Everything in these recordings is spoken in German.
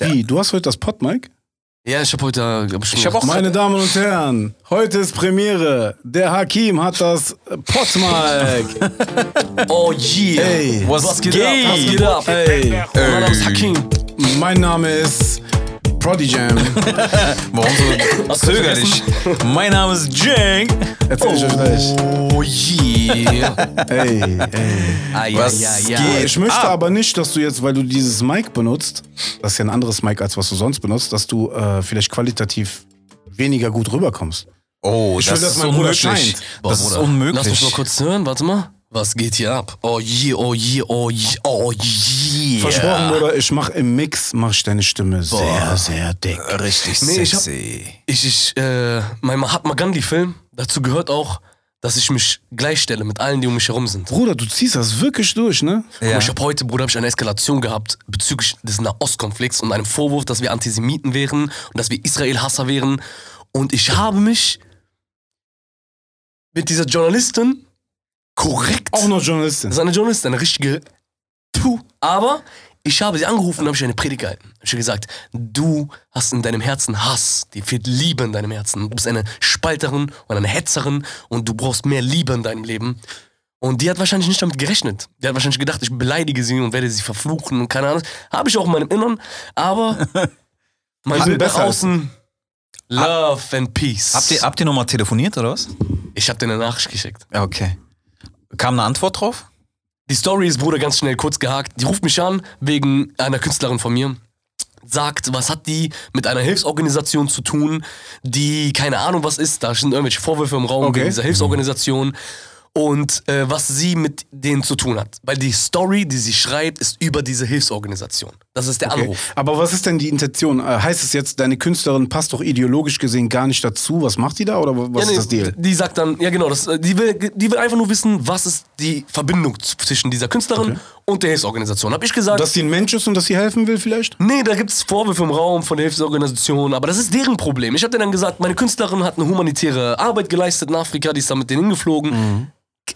Wie, du hast heute das Podmic? Ja, ich habe heute. Hab ich Ich hab auch- Meine Damen und Herren, heute ist Premiere. Der Hakim hat das Podmic. Oh yeah. Hey. was, geht geht? ab? Was geht ab? Hey, Mein Name ist Ist Prodigam. Warum so zögerlich? mein Name ist Jank. Erzähl ich euch gleich. Oh yeah. Hey, hey. ah, ja, Was ja, ja. geht? Ich möchte ab? aber nicht, dass du jetzt, weil du dieses Mic benutzt, das ist ja ein anderes Mic, als was du sonst benutzt, dass du äh, vielleicht qualitativ weniger gut rüberkommst. Oh, Ich das will, dass ist mein Bruder unmöglich. scheint. Boah, Das ist Bruder, unmöglich. Lass mich mal kurz hören, warte mal. Was geht hier ab? Oh yeah, oh yeah, oh yeah, oh yeah. Versprochen, Bruder, ich mach im Mix, mach ich deine Stimme sehr, sehr dick. Richtig Nee, ich hab- sexy. Ich, ich, äh, mein Mahatma Gandhi-Film, dazu gehört auch, dass ich mich gleichstelle mit allen, die um mich herum sind. Bruder, du ziehst das wirklich durch, ne? Guck mal, Ich habe heute, Bruder, hab ich eine Eskalation gehabt bezüglich des Nahostkonflikts und einem Vorwurf, dass wir Antisemiten wären und dass wir Israel-Hasser wären. Und ich habe mich mit dieser Journalistin korrekt. Auch noch Journalistin. Das ist eine Journalistin, eine richtige. Puh. Aber ich habe sie angerufen und habe ich eine Predigt gehalten. Ich habe gesagt, du hast in deinem Herzen Hass, dir fehlt Liebe in deinem Herzen. Du bist eine Spalterin und eine Hetzerin und du brauchst mehr Liebe in deinem Leben. Und die hat wahrscheinlich nicht damit gerechnet. Die hat wahrscheinlich gedacht, ich beleidige sie und werde sie verfluchen und keine Ahnung. Habe ich auch in meinem Innern. Aber mein Bild nach außen, Love and Peace. Habt ihr, habt ihr nochmal telefoniert oder was? ich habe dir eine Nachricht geschickt. Okay. Kam eine Antwort drauf? Die Story ist, Bruder, ganz schnell kurz gehakt. Die ruft mich an wegen einer Künstlerin von mir. Sagt, was hat die mit einer Hilfsorganisation zu tun, die keine Ahnung was ist. Da sind irgendwelche Vorwürfe im Raum Okay. wegen dieser Hilfsorganisation. Und äh, was sie mit denen zu tun hat. Weil die Story, die sie schreibt, ist über diese Hilfsorganisation. Das ist der Okay. Anruf. Aber was ist denn die Intention? Äh, heißt es jetzt, deine Künstlerin passt doch ideologisch gesehen gar nicht dazu? Was macht die da oder was Ja, ist das Deal? Die sagt dann, ja genau, das, äh, die, will, die will einfach nur wissen, was ist die Verbindung zwischen dieser Künstlerin und der Hilfsorganisation. Hab ich gesagt, Dass sie ein Mensch ist und dass sie helfen will vielleicht? Nee, da gibt es Vorwürfe im Raum von der Hilfsorganisation, aber das ist deren Problem. Ich habe denen dann gesagt, meine Künstlerin hat eine humanitäre Arbeit geleistet in Afrika, die ist dann mit denen hingeflogen.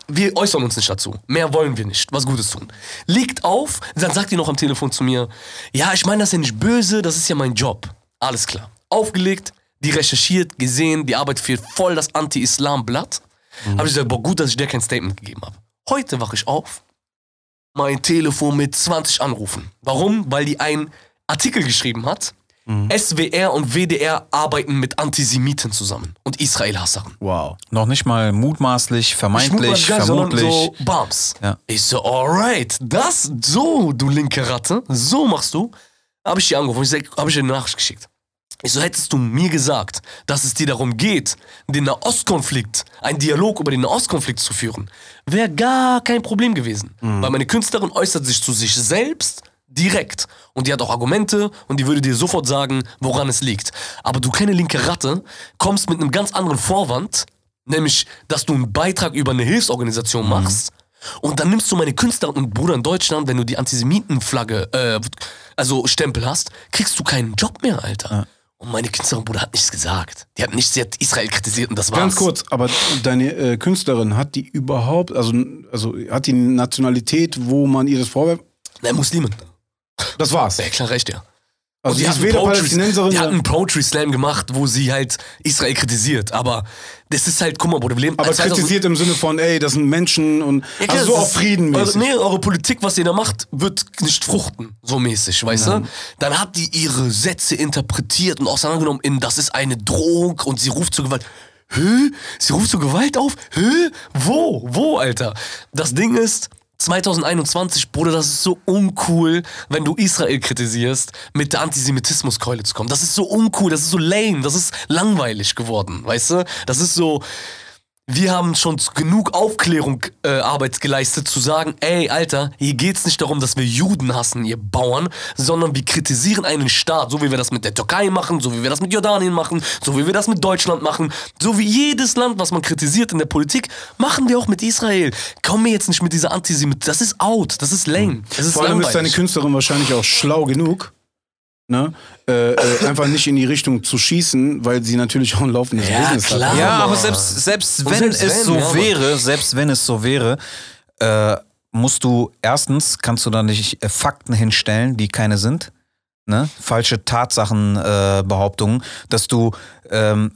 Wir äußern uns nicht dazu. Mehr wollen wir nicht. Was Gutes tun. Liegt auf, dann sagt die noch am Telefon zu mir, ja, ich meine das ja nicht böse, das ist ja mein Job. Alles klar. Aufgelegt, die recherchiert, gesehen, die Arbeit fehlt voll das Anti-Islam-Blatt. Habe ich gesagt, boah, gut, dass ich dir kein Statement gegeben habe. Heute wache ich auf, mein Telefon mit 20 Anrufen. Warum? Weil die einen Artikel geschrieben hat. SWR und WDR arbeiten mit Antisemiten zusammen und Israel-Hassern. Wow. Noch nicht mal mutmaßlich, vermeintlich, sondern vermutlich. So Bams. Ja. Ich so, alright, das, so, du linke Ratte, so machst du. Habe ich die angerufen, ich sag, habe ich dir eine Nachricht geschickt. Ich so, hättest du mir gesagt, dass es dir darum geht, den Nahostkonflikt, einen Dialog über den Nahostkonflikt zu führen, wäre gar kein Problem gewesen. Weil meine Künstlerin äußert sich zu sich selbst direkt. Und die hat auch Argumente und die würde dir sofort sagen, woran es liegt. Aber du kleine linke Ratte kommst mit einem ganz anderen Vorwand, nämlich, dass du einen Beitrag über eine Hilfsorganisation machst. Und dann nimmst du meine Künstlerin und Bruder in Deutschland, wenn du die Antisemitenflagge, äh, also Stempel hast, kriegst du keinen Job mehr, Alter. Und meine Künstlerin, Bruder, hat nichts gesagt. Die hat nichts, sie hat Israel kritisiert und das war's. Ganz kurz, aber deine äh, Künstlerin, hat die überhaupt, also, also hat die eine Nationalität, wo man ihr das vorwerft? Nein, Muslimen. Das war's. Ja, klar, recht, ja. Also die sie hat ist einen weder Poetry- Palästinenserin Die hat einen Poetry Slam gemacht, wo sie halt Israel kritisiert. Aber das ist halt, guck mal, Bruder, wir leben aber 2000 kritisiert im Sinne von, ey, das sind Menschen und Ja, klar, also so auf Frieden Eure, nee, eure Politik, was ihr da macht, wird nicht fruchten, so mäßig, weißt du? Dann hat die ihre Sätze interpretiert und auseinandergenommen in, das ist eine Drohung und sie ruft zur Gewalt. Hä? Sie ruft zur Gewalt auf? Hä? Wo? Wo, Alter? Das Ding ist, 2021, Bruder, das ist so uncool, wenn du Israel kritisierst, mit der Antisemitismuskeule zu kommen. Das ist so uncool, das ist so lame, das ist langweilig geworden, weißt du? Das ist so, wir haben schon genug Aufklärung äh, geleistet, zu sagen, ey, Alter, hier geht's nicht darum, dass wir Juden hassen, ihr Bauern, sondern wir kritisieren einen Staat, so wie wir das mit der Türkei machen, so wie wir das mit Jordanien machen, so wie wir das mit Deutschland machen, so wie jedes Land, was man kritisiert in der Politik, machen wir auch mit Israel. Komm mir jetzt nicht mit dieser Antisemitismus, das ist out, das ist lame, das ist Vor allem ist deine langweilig. Künstlerin wahrscheinlich auch schlau genug, ne? Äh, äh, einfach nicht in die Richtung zu schießen, weil sie natürlich auch ein laufendes Ja, Business klar. hat. Ja, Mann. aber selbst, selbst wenn selbst es wenn, so ja, wäre, selbst wenn es so wäre, äh, musst du erstens, kannst du da nicht äh, Fakten hinstellen, die keine sind. ne? falsche Tatsachenbehauptungen, äh, Behauptungen, dass du, ähm,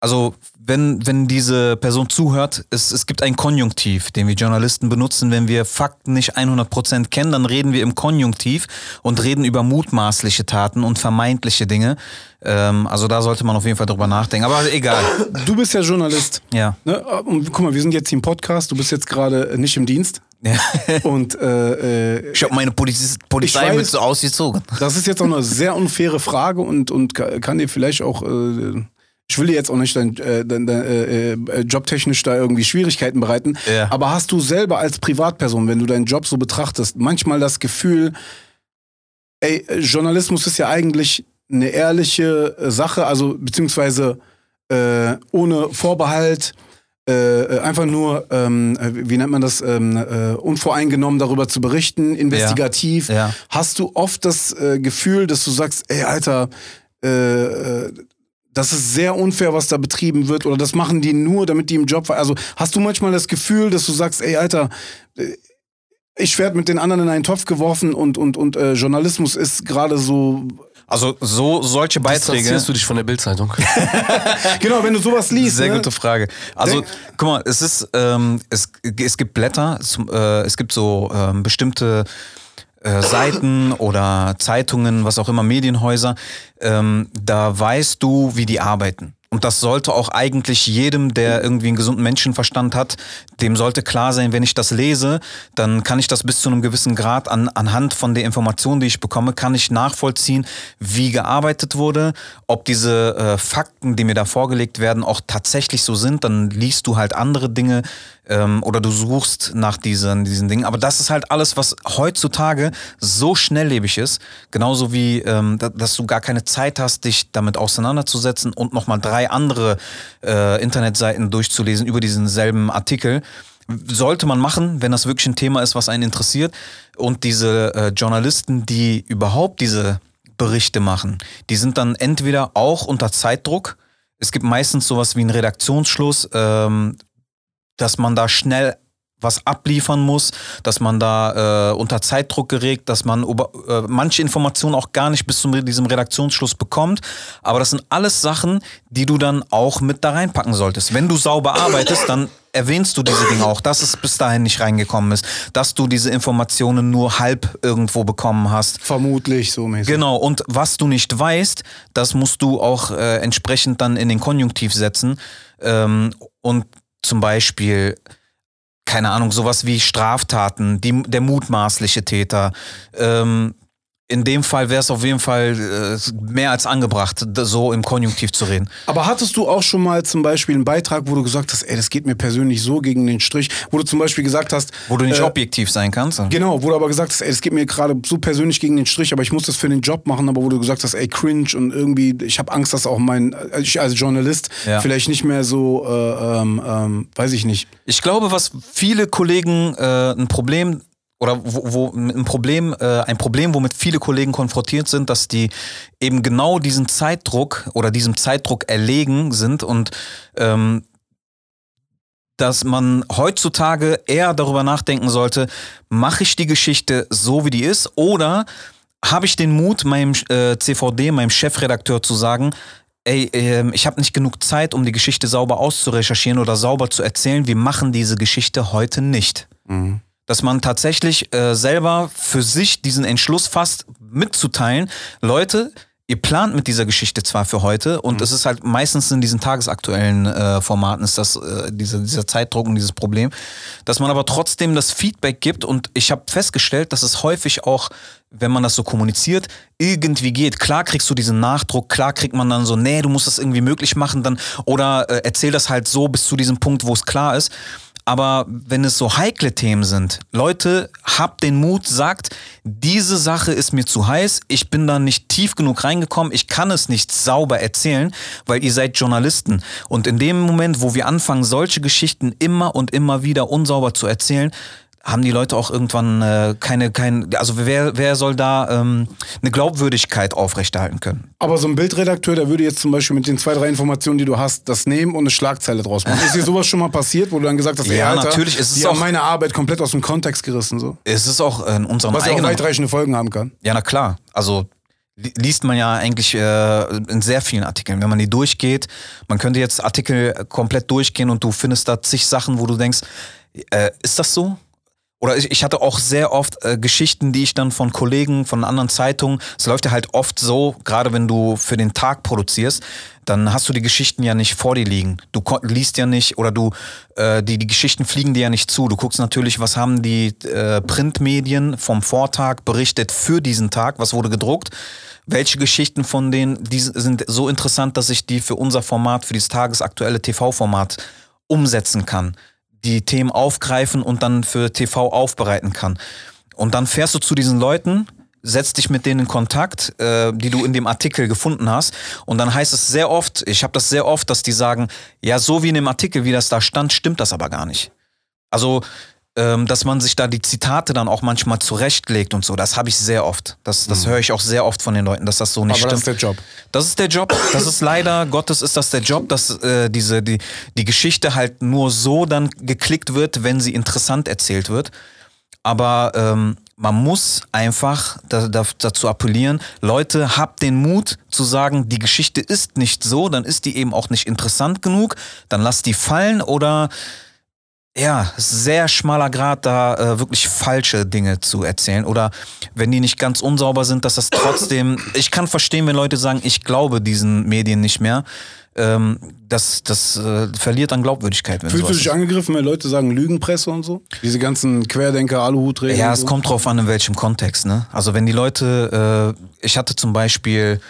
also wenn, wenn diese Person zuhört, es, es gibt einen Konjunktiv, den wir Journalisten benutzen. Wenn wir Fakten nicht 100% kennen, dann reden wir im Konjunktiv und reden über mutmaßliche Taten und vermeintliche Dinge. Ähm, also da sollte man auf jeden Fall drüber nachdenken. Aber egal. Du bist ja Journalist. Ja. Ne? Und guck mal, wir sind jetzt hier im Podcast, du bist jetzt gerade nicht im Dienst. Ja. Und äh, äh, Ich habe meine Poliz Polizei weiß- mit so ausgezogen. das ist jetzt auch eine sehr unfaire Frage und, und ka- kann dir vielleicht auch, äh, ich will dir jetzt auch nicht dein, äh, dein, dein, äh, äh, jobtechnisch da irgendwie Schwierigkeiten bereiten, Ja. aber hast du selber als Privatperson, wenn du deinen Job so betrachtest, manchmal das Gefühl, ey, äh, Journalismus ist ja eigentlich eine ehrliche äh, Sache, also beziehungsweise äh, ohne Vorbehalt, äh, äh, einfach nur, ähm, äh, wie nennt man das, ähm, äh, unvoreingenommen darüber zu berichten, investigativ. Ja. Hast du oft das äh, Gefühl, dass du sagst, ey, Alter, äh, äh, das ist sehr unfair, was da betrieben wird, oder das machen die nur, damit die im Job. Also hast du manchmal das Gefühl, dass du sagst, ey, Alter, äh, ich werde mit den anderen in einen Topf geworfen und, und, und äh, Journalismus ist gerade so. Also so solche Beiträge. Distanzierst du dich von der Bildzeitung? Genau, wenn du sowas liest. Sehr ne? gute Frage. Also, Denk- guck mal, es ist, ähm, es, es gibt Blätter, es, äh, es gibt so ähm, bestimmte äh, Seiten oder Zeitungen, was auch immer, Medienhäuser, ähm, da weißt du, wie die arbeiten. Und das sollte auch eigentlich jedem, der irgendwie einen gesunden Menschenverstand hat, dem sollte klar sein, wenn ich das lese, dann kann ich das bis zu einem gewissen Grad an, anhand von der Information, die ich bekomme, kann ich nachvollziehen, wie gearbeitet wurde, ob diese äh, Fakten, die mir da vorgelegt werden, auch tatsächlich so sind. Dann liest du halt andere Dinge ähm, oder du suchst nach diesen, diesen Dingen. Aber das ist halt alles, was heutzutage so schnelllebig ist, genauso wie, ähm, da, dass du gar keine Zeit hast, dich damit auseinanderzusetzen und nochmal drei andere äh, Internetseiten durchzulesen über diesen selben Artikel. Sollte man machen, wenn das wirklich ein Thema ist, was einen interessiert. Und diese äh, Journalisten, die überhaupt diese Berichte machen, die sind dann entweder auch unter Zeitdruck. Es gibt meistens sowas wie einen Redaktionsschluss, ähm, dass man da schnell was abliefern muss, dass man da äh, unter Zeitdruck geregt, dass man über, äh, manche Informationen auch gar nicht bis zu diesem Redaktionsschluss bekommt. Aber das sind alles Sachen, die du dann auch mit da reinpacken solltest. Wenn du sauber arbeitest, dann erwähnst du diese Dinge auch, dass es bis dahin nicht reingekommen ist, dass du diese Informationen nur halb irgendwo bekommen hast. Vermutlich so mäßig. Genau, und was du nicht weißt, das musst du auch äh, entsprechend dann in den Konjunktiv setzen. Ähm, und zum Beispiel, keine Ahnung, sowas wie Straftaten, die, der mutmaßliche Täter. Ähm, in dem Fall wäre es auf jeden Fall äh, mehr als angebracht, so im Konjunktiv zu reden. Aber hattest du auch schon mal zum Beispiel einen Beitrag, wo du gesagt hast, ey, das geht mir persönlich so gegen den Strich, wo du zum Beispiel gesagt hast, Wo du nicht äh, objektiv sein kannst. Genau, wo du aber gesagt hast, ey, das geht mir gerade so persönlich gegen den Strich, aber ich muss das für den Job machen, aber wo du gesagt hast, ey, cringe und irgendwie, ich habe Angst, dass auch mein, äh, ich als Journalist Ja. vielleicht nicht mehr so, äh, ähm, ähm, weiß ich nicht. Ich glaube, was viele Kollegen äh, ein Problem oder wo, wo ein Problem, äh, ein Problem, womit viele Kollegen konfrontiert sind, dass die eben genau diesen Zeitdruck oder diesem Zeitdruck erlegen sind und ähm, dass man heutzutage eher darüber nachdenken sollte, mache ich die Geschichte so, wie die ist oder habe ich den Mut, meinem äh, CVD, meinem Chefredakteur zu sagen, ey, ähm, ich habe nicht genug Zeit, um die Geschichte sauber auszurecherchieren oder sauber zu erzählen. Wir machen diese Geschichte heute nicht. Dass man tatsächlich äh, selber für sich diesen Entschluss fasst, mitzuteilen, Leute, ihr plant mit dieser Geschichte zwar für heute und es ist halt meistens in diesen tagesaktuellen äh, Formaten ist das äh, diese, dieser Zeitdruck und dieses Problem, dass man aber trotzdem das Feedback gibt und ich habe festgestellt, dass es häufig auch, wenn man das so kommuniziert, irgendwie geht. Klar kriegst du diesen Nachdruck, klar kriegt man dann so, nee, du musst das irgendwie möglich machen, dann oder äh, erzähl das halt so bis zu diesem Punkt, wo es klar ist. Aber wenn es so heikle Themen sind, Leute, habt den Mut, sagt, diese Sache ist mir zu heiß, ich bin da nicht tief genug reingekommen, ich kann es nicht sauber erzählen, weil ihr seid Journalisten. Und in dem Moment, wo wir anfangen, solche Geschichten immer und immer wieder unsauber zu erzählen, haben die Leute auch irgendwann äh, keine, kein, also wer, wer soll da ähm, eine Glaubwürdigkeit aufrechterhalten können? Aber so ein Bildredakteur, der würde jetzt zum Beispiel mit den zwei, drei Informationen, die du hast, das nehmen und eine Schlagzeile draus machen. Ist dir sowas schon mal passiert, wo du dann gesagt hast, ey, Ja, Alter, natürlich, es ist die haben auch- meine Arbeit komplett aus dem Kontext gerissen, so. Es ist auch in unserem Was ja auch eigenen weitreichende Folgen haben kann. Ja, na klar. Also li- liest man ja eigentlich äh, in sehr vielen Artikeln. Wenn man die durchgeht, man könnte jetzt Artikel komplett durchgehen und du findest da zig Sachen, wo du denkst, äh, ist das so? Oder ich, ich hatte auch sehr oft äh, Geschichten, die ich dann von Kollegen, von anderen Zeitungen, es läuft ja halt oft so, gerade wenn du für den Tag produzierst, dann hast du die Geschichten ja nicht vor dir liegen. Du liest ja nicht oder du, äh, die, die Geschichten fliegen dir ja nicht zu. Du guckst natürlich, was haben die äh, Printmedien vom Vortag berichtet für diesen Tag, was wurde gedruckt. Welche Geschichten von denen die sind so interessant, dass ich die für unser Format, für dieses tagesaktuelle TV-Format umsetzen kann, die Themen aufgreifen und dann für TV aufbereiten kann. Und dann fährst du zu diesen Leuten, setzt dich mit denen in Kontakt, äh, die du in dem Artikel gefunden hast. Und dann heißt es sehr oft, ich habe das sehr oft, dass die sagen, ja, so wie in dem Artikel, wie das da stand, stimmt das aber gar nicht. Also, ähm, dass man sich da die Zitate dann auch manchmal zurechtlegt und so, das habe ich sehr oft. Das, das höre ich auch sehr oft von den Leuten, dass das so nicht Aber das stimmt. ist der Job. Das ist der Job. Das ist leider Gottes ist das der Job, dass äh, diese die die Geschichte halt nur so dann geklickt wird, wenn sie interessant erzählt wird. Aber ähm, man muss einfach da, da, dazu appellieren, Leute, habt den Mut zu sagen, die Geschichte ist nicht so, dann ist die eben auch nicht interessant genug, dann lasst die fallen oder ja, sehr schmaler Grad, da äh, wirklich falsche Dinge zu erzählen. Oder wenn die nicht ganz unsauber sind, dass das trotzdem. Ich kann verstehen, wenn Leute sagen, ich glaube diesen Medien nicht mehr. Ähm, das das äh, verliert an Glaubwürdigkeit. Wenn Fühlst du dich angegriffen, wenn Leute sagen Lügenpresse und so? Diese ganzen Querdenker, Aluhutträger. Ja, es so? kommt drauf an, in welchem Kontext. Ne? Also wenn die Leute, äh, ich hatte zum Beispiel,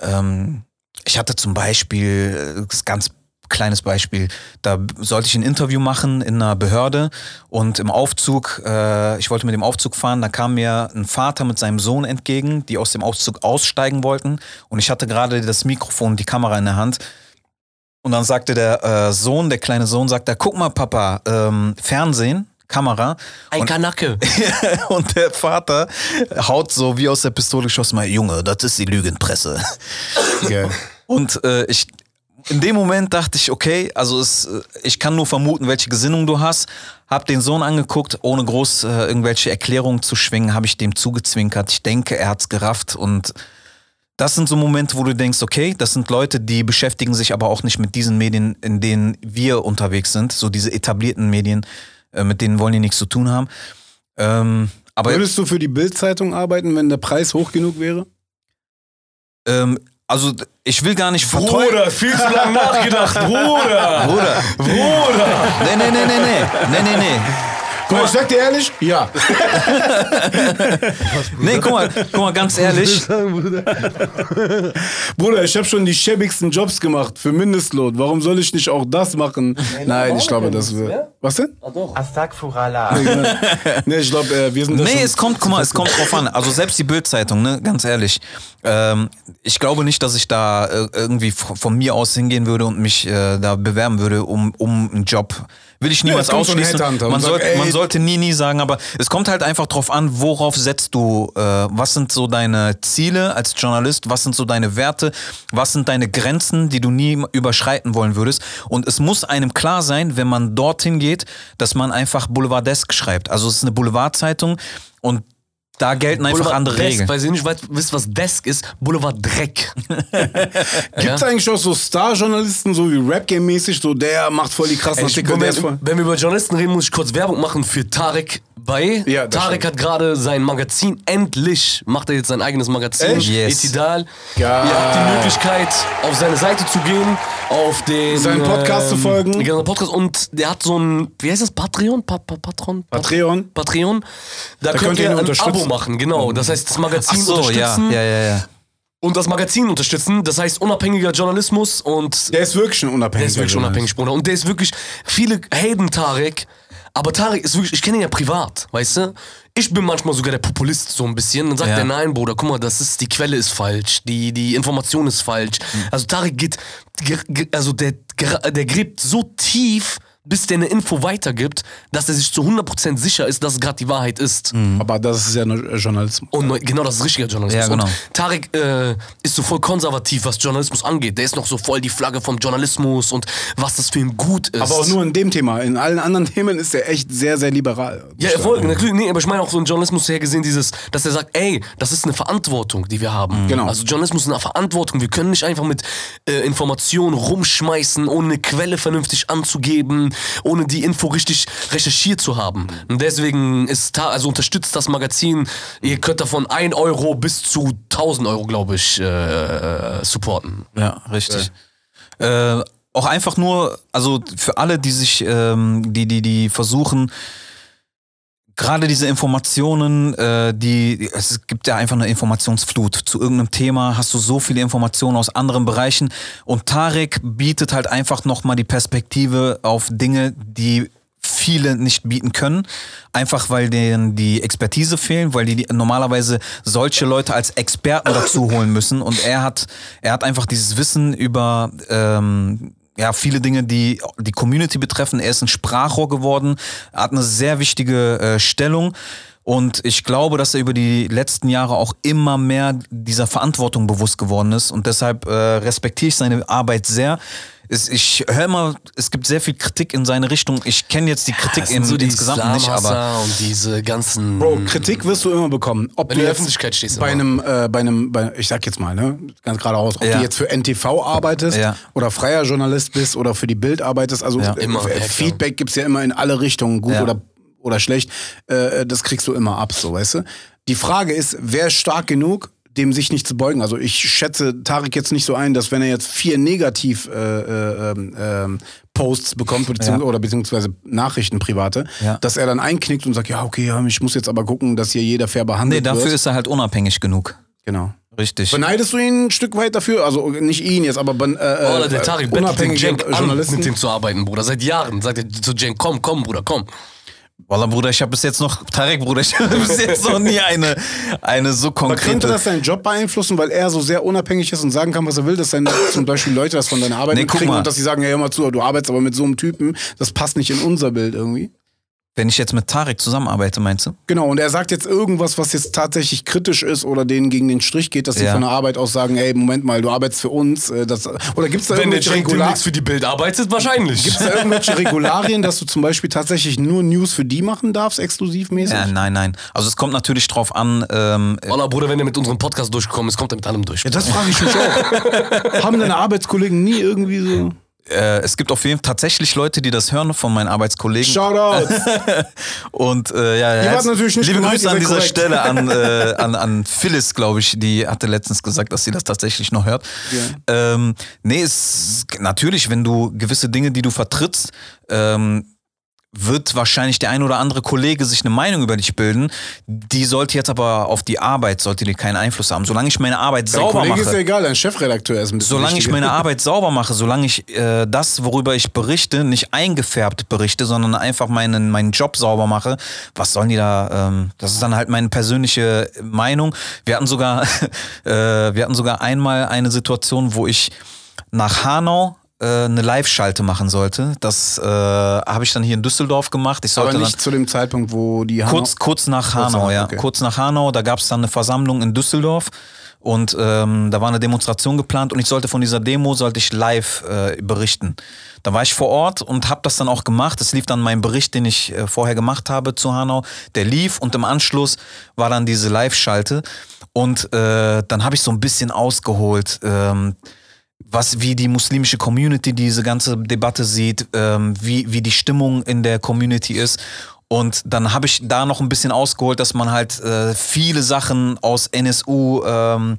ähm, ich hatte zum Beispiel, äh, das ganz kleines Beispiel, da sollte ich ein Interview machen in einer Behörde und im Aufzug, äh, ich wollte mit dem Aufzug fahren, da kam mir ein Vater mit seinem Sohn entgegen, die aus dem Aufzug aussteigen wollten und ich hatte gerade das Mikrofon und die Kamera in der Hand und dann sagte der äh, Sohn, der kleine Sohn, sagt er, guck mal Papa, ähm, Fernsehen, Kamera. Ein Und- Kanacke. und der Vater haut so wie aus der Pistole geschossen, mal, Junge, das ist die Lügenpresse. Geil. Und äh, ich, in dem Moment dachte ich, okay, also es, äh, ich kann nur vermuten, welche Gesinnung du hast. Hab den Sohn angeguckt, ohne groß äh, irgendwelche Erklärungen zu schwingen, habe ich dem zugezwinkert. Ich denke, er hat's gerafft und das sind so Momente, wo du denkst, okay, das sind Leute, die beschäftigen sich aber auch nicht mit diesen Medien, in denen wir unterwegs sind, so diese etablierten Medien, äh, mit denen wollen die nichts zu tun haben. Ähm, aber Würdest du für die Bild-Zeitung arbeiten, wenn der Preis hoch genug wäre? ähm, also ich will gar nicht verteufeln. Bruder, viel zu lange nachgedacht, Bruder. Bruder. Bruder. Nee, nee, nee, nee, nee. Nee, nee, nee. Guck mal, ich sag dir ehrlich, ja. Nee, guck mal, guck mal, ganz ehrlich. Bruder, ich habe schon die schäbigsten Jobs gemacht für Mindestlohn. Warum soll ich nicht auch das machen? Nein, ich glaube, das wäre. Was denn? Astagfirullah. nee, ich glaube, äh, wir sind da Nee, schon- es kommt, guck mal, es kommt drauf an. Also selbst die Bildzeitung, ne, ganz ehrlich. Ähm, ich glaube nicht, dass ich da äh, irgendwie von mir aus hingehen würde und mich äh, da bewerben würde um, um einen Job. Will ich niemals so ein ausschließen. Und Man, sagt, sollte, man sollte nie, nie sagen, aber es kommt halt einfach drauf an, worauf setzt du, äh, was sind so deine Ziele als Journalist, was sind so deine Werte, was sind deine Grenzen, die du nie überschreiten wollen würdest. Und es muss einem klar sein, wenn man dorthin geht, dass man einfach Boulevardesk schreibt. Also es ist eine Boulevardzeitung und da gelten einfach Boulevard andere Desk, Regeln. Weil ihr nicht weit, wisst, was Desk ist. Boulevard Dreck. Gibt es eigentlich auch so Star-Journalisten, so wie Rap-Game-mäßig, so der macht voll die krassen Ey, Artikel, wenn, wenn wir über Journalisten reden, muss ich kurz Werbung machen für Tarek Bay. Ja, Tarek stimmt. hat gerade sein Magazin, endlich macht er jetzt sein eigenes Magazin. Echt? Yes. Etidal. Geil. Ihr habt die Möglichkeit, auf seine Seite zu gehen, auf den... Seinen Podcast zu folgen. Genau, Podcast. Und der hat so ein, wie heißt das, Patreon? Pa pa Patron? Patreon. Patreon. Da, könnt könnt ihr ein. Abo machen, genau. Das heißt, das Magazin Ach so, ja, unterstützen ja, ja, ja. und das Magazin unterstützen. Das heißt, unabhängiger Journalismus und Der ist wirklich ein der unabhängiger ist wirklich Journalist. unabhängig, Bruder. Und der ist wirklich, viele haten Tarek, aber Tarek ist wirklich, ich kenne ihn ja privat, weißt du? Ich bin manchmal sogar der Populist so ein bisschen. Dann sagt Ja. er, nein, Bruder, guck mal, das ist, die Quelle ist falsch, die, die Information ist falsch. Mhm. Also Tarek geht, ge- ge- also der, der gräbt so tief bis der eine Info weitergibt, dass er sich zu 100% sicher ist, dass es gerade die Wahrheit ist. Aber das ist ja nur Journalismus. Und neu- genau, das ist richtiger Journalismus. Ja, genau. Und Tarek äh, ist so voll konservativ, was Journalismus angeht. Der ist noch so voll die Flagge vom Journalismus und was das für ihn gut ist. Aber auch nur in dem Thema. In allen anderen Themen ist er echt sehr, sehr liberal. Ja, voll, natürlich, nee, aber ich meine auch so in Journalismus her gesehen, dieses, dass er sagt, ey, das ist eine Verantwortung, die wir haben. Genau. Also Journalismus ist eine Verantwortung. Wir können nicht einfach mit äh, Informationen rumschmeißen, ohne eine Quelle vernünftig anzugeben, ohne die Info richtig recherchiert zu haben. Und deswegen ist, also unterstützt das Magazin, ihr könnt davon 1 Euro bis zu 1000 Euro, glaube ich, äh, supporten. Ja, richtig. Äh, auch einfach nur, also für alle, die sich, ähm, die, die, die versuchen, gerade diese Informationen, äh, die, es gibt ja einfach eine Informationsflut. Zu irgendeinem Thema hast du so viele Informationen aus anderen Bereichen. Und Tarek bietet halt einfach nochmal die Perspektive auf Dinge, die viele nicht bieten können, einfach weil denen die Expertise fehlen, weil die, normalerweise solche Leute als Experten dazu holen müssen. Und er hat, er hat einfach dieses Wissen über ähm, ja, viele Dinge, die die Community betreffen. Er ist ein Sprachrohr geworden, hat eine sehr wichtige äh, Stellung. Und ich glaube, dass er über die letzten Jahre auch immer mehr dieser Verantwortung bewusst geworden ist. Und deshalb äh, respektiere ich seine Arbeit sehr. Es, ich höre immer, es gibt sehr viel Kritik in seine Richtung. Ich kenne jetzt die Kritik Das in, so die insgesamt nicht, aber und diese ganzen... Bro, Kritik wirst du immer bekommen. Ob Wenn du in der Öffentlichkeit stehst bei immer. einem, äh, bei einem, bei, ich sag jetzt mal, ne, ganz geradeaus, ob Ja. du jetzt für NTV arbeitest Ja. oder freier Journalist bist oder für die Bild arbeitest, also Ja. Immer, äh, ja. Feedback gibt's ja immer in alle Richtungen, gut Ja. oder, oder schlecht, äh, das kriegst du immer ab, so, weißt du. Die Frage ist, wer ist stark genug, dem sich nicht zu beugen? Also ich schätze Tarek jetzt nicht so ein, dass wenn er jetzt vier negativ äh, äh, ähm, Posts bekommt beziehungs Ja. oder beziehungsweise Nachrichten private, Ja. dass er dann einknickt und sagt, ja okay, ja, ich muss jetzt aber gucken, dass hier jeder fair nee, behandelt dafür wird. ist er halt unabhängig genug. genau. Richtig. Beneidest du ihn ein Stück weit dafür? Also nicht ihn jetzt, aber äh, Oder der Tarek bettelt den Cenk an, mit dem zu arbeiten, Bruder. Seit Jahren sagt er zu Cenk, komm, komm, Bruder, komm. Wallah, Bruder, ich habe bis jetzt noch, Tarek, Bruder, ich habe bis jetzt noch nie eine, eine so aber könnte konkrete. das seinen Job beeinflussen, weil er so sehr unabhängig ist und sagen kann, was er will, dass dann zum Beispiel Leute das von deiner Arbeit Nee, mal. und dass sie sagen, ja, hör mal zu, du arbeitest aber mit so einem Typen, das passt nicht in unser Bild irgendwie. Wenn ich jetzt mit Tarek zusammenarbeite, meinst du? Genau, und er sagt jetzt irgendwas, was jetzt tatsächlich kritisch ist oder denen gegen den Strich geht, dass sie Ja. von der Arbeit aus sagen, ey, Moment mal, du arbeitest für uns. äh, Das, oder gibt es da Wenn irgendwelche Cenk Regular demnächst für die Bild arbeitet, wahrscheinlich. Gibt's da irgendwelche Regularien, dass du zum Beispiel tatsächlich nur News für die machen darfst, exklusivmäßig? Ja, nein, nein. Also es kommt natürlich drauf an, ähm, Wallah, Bruder, wenn er mit unserem Podcast durchgekommen ist, kommt er mit allem durch. Ja, das frage ich mich auch. Haben deine Arbeitskollegen nie irgendwie so. Äh, es gibt auf jeden Fall tatsächlich Leute, die das hören von meinen Arbeitskollegen. Shoutout! Und äh, ja, ja, wart natürlich nicht liebe gemeint, Grüße an dieser korrekt. Stelle an, äh, an, an Phyllis, glaube ich, die hatte letztens gesagt, dass sie das tatsächlich noch hört. Ähm, nee, es natürlich, wenn du gewisse Dinge, die du vertrittst, ähm, wird wahrscheinlich der ein oder andere Kollege sich eine Meinung über dich bilden. Die sollte jetzt aber auf die Arbeit, sollte die keinen Einfluss haben. Solange ich meine Arbeit Dein sauber Kollege ist ja mache. egal, dein Chefredakteur ist ein bisschen Solange ich wichtiger. meine Arbeit sauber mache, solange ich äh, das, worüber ich berichte, nicht eingefärbt berichte, sondern einfach meinen, meinen Job sauber mache, was sollen die da? Ähm, das ist dann halt meine persönliche Meinung. Wir hatten sogar, äh, wir hatten sogar einmal eine Situation, wo ich nach Hanau äh, eine Live-Schalte machen sollte. Das äh, habe ich dann hier in Düsseldorf gemacht. Ich sollte Aber nicht zu dem Zeitpunkt, wo die Hanau- Kurz, kurz nach Hanau, nach, ja. okay. Kurz nach Hanau, da gab es dann eine Versammlung in Düsseldorf und ähm, da war eine Demonstration geplant und ich sollte von dieser Demo, sollte ich live äh, berichten. Da war ich vor Ort und habe das dann auch gemacht. Es lief dann mein Bericht, den ich äh, vorher gemacht habe zu Hanau, der lief und im Anschluss war dann diese Live-Schalte und äh, dann habe ich so ein bisschen ausgeholt. Ähm, was, wie die muslimische Community diese ganze Debatte sieht, ähm, wie, wie die Stimmung in der Community ist. Und dann habe ich da noch ein bisschen ausgeholt, dass man halt äh, viele Sachen aus NSU, ähm,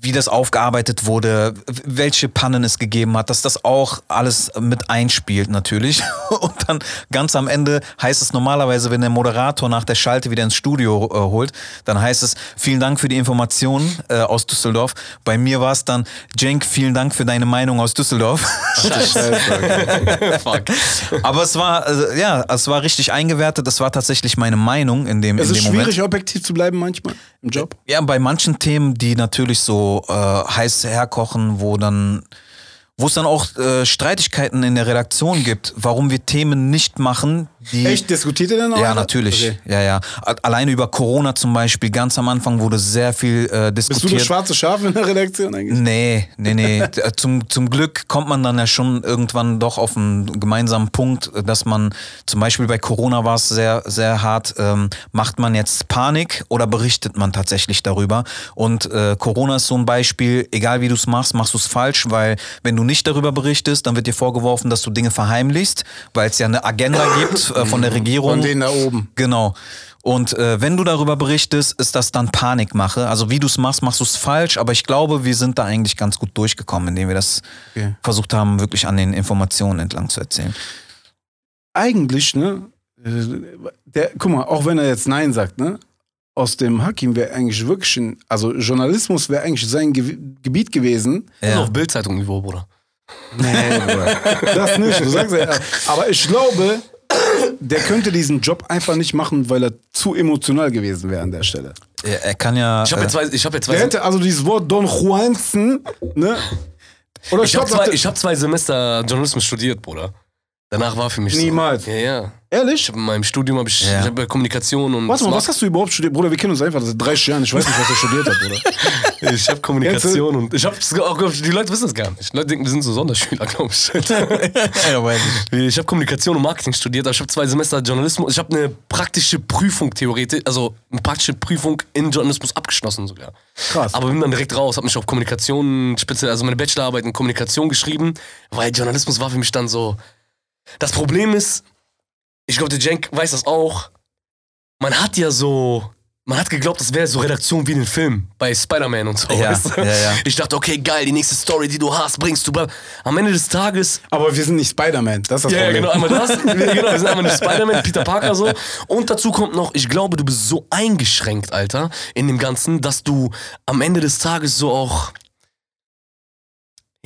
wie das aufgearbeitet wurde, welche Pannen es gegeben hat, dass das auch alles mit einspielt natürlich. Und dann ganz am Ende heißt es normalerweise, wenn der Moderator nach der Schalte wieder ins Studio äh, holt, dann heißt es, vielen Dank für die Informationen äh, aus Düsseldorf. Bei mir war es dann, Cenk, vielen Dank für deine Meinung aus Düsseldorf. Fuck. Aber es war, äh, ja, es war richtig eingewertet. Das war tatsächlich meine Meinung in dem, Es in ist dem Moment. schwierig, objektiv zu bleiben manchmal im Job. Ja, bei manchen Themen, die natürlich so äh, heiß herkochen, wo dann wo es dann auch äh, Streitigkeiten in der Redaktion gibt, warum wir Themen nicht machen, die. Echt? Diskutiert ihr denn auch? Ja, natürlich. Okay. Ja, ja. Alleine über Corona zum Beispiel, ganz am Anfang wurde sehr viel äh, Bist du diskutiert. das schwarze Schaf in der Redaktion eigentlich? Nee, nee, nee. Äh, zum, zum Glück kommt man dann ja schon irgendwann doch auf einen gemeinsamen Punkt, dass man zum Beispiel bei Corona war es sehr, sehr hart. Ähm, macht man jetzt Panik oder berichtet man tatsächlich darüber? Und äh, Corona ist so ein Beispiel, egal wie du es machst, machst du es falsch, weil wenn du nicht darüber berichtest, dann wird dir vorgeworfen, dass du Dinge verheimlichst, weil es ja eine Agenda gibt äh, von der Regierung. Von denen da oben. Genau. Und äh, wenn du darüber berichtest, ist das dann Panikmache. Also wie du es machst, machst du es falsch. Aber ich glaube, wir sind da eigentlich ganz gut durchgekommen, indem wir das Okay. versucht haben, wirklich an den Informationen entlang zu erzählen. Eigentlich, ne? äh, Der, guck mal, auch wenn er jetzt Nein sagt, ne? Aus dem Hakim wäre eigentlich wirklich ein, also Journalismus wäre eigentlich sein Ge Gebiet gewesen. Ja. auf Bildzeitung-Niveau, Bruder. Nee, Bruder. Das nicht. Du sagst ja, aber ich glaube, der könnte diesen Job einfach nicht machen, weil er zu emotional gewesen wäre an der Stelle. Er, er kann ja. Ich habe äh, jetzt zwei, ich hab jetzt Der zwei, hätte also dieses Wort Don Juanzen, ne? Oder ich hab glaub, zwei, ich hab zwei Semester Journalismus studiert, Bruder. Danach war für mich Niemals. so. Ja, ja. Ehrlich? Ich hab in meinem Studium habe ich, Ja. ich hab ja Kommunikation und Warte mal, was hast du überhaupt studiert? Bruder, wir kennen uns einfach seit 30 Jahren. Ich weiß nicht, was er studiert hat, Bruder. Ich habe Kommunikation und ich habe die Leute wissen es gar nicht. Die Leute denken, wir sind so Sonderschüler, glaube ich. ja, weiß ich. Ich habe Kommunikation und Marketing studiert, aber ich habe zwei Semester Journalismus. Ich habe eine praktische Prüfung theoretisch, also eine praktische Prüfung in Journalismus abgeschlossen sogar. Krass. Aber bin dann direkt raus, habe mich auf Kommunikation speziell, also meine Bachelorarbeit in Kommunikation geschrieben, weil Journalismus war für mich dann so. Das Problem ist, ich glaube, der Jenk weiß das auch. Man hat ja so, man hat geglaubt, das wäre so Redaktion wie in den Film bei Spider-Man und so. Ja, weißt du? ja, ja. Ich dachte, okay, geil, die nächste Story, die du hast, bringst du. Am Ende des Tages Aber wir sind nicht Spider-Man, das ist das ja, ja, Problem. genau, einmal das. Ja, genau, wir sind einmal nicht Spider-Man, Peter Parker so. Und dazu kommt noch, ich glaube, du bist so eingeschränkt, Alter, in dem Ganzen, dass du am Ende des Tages so auch.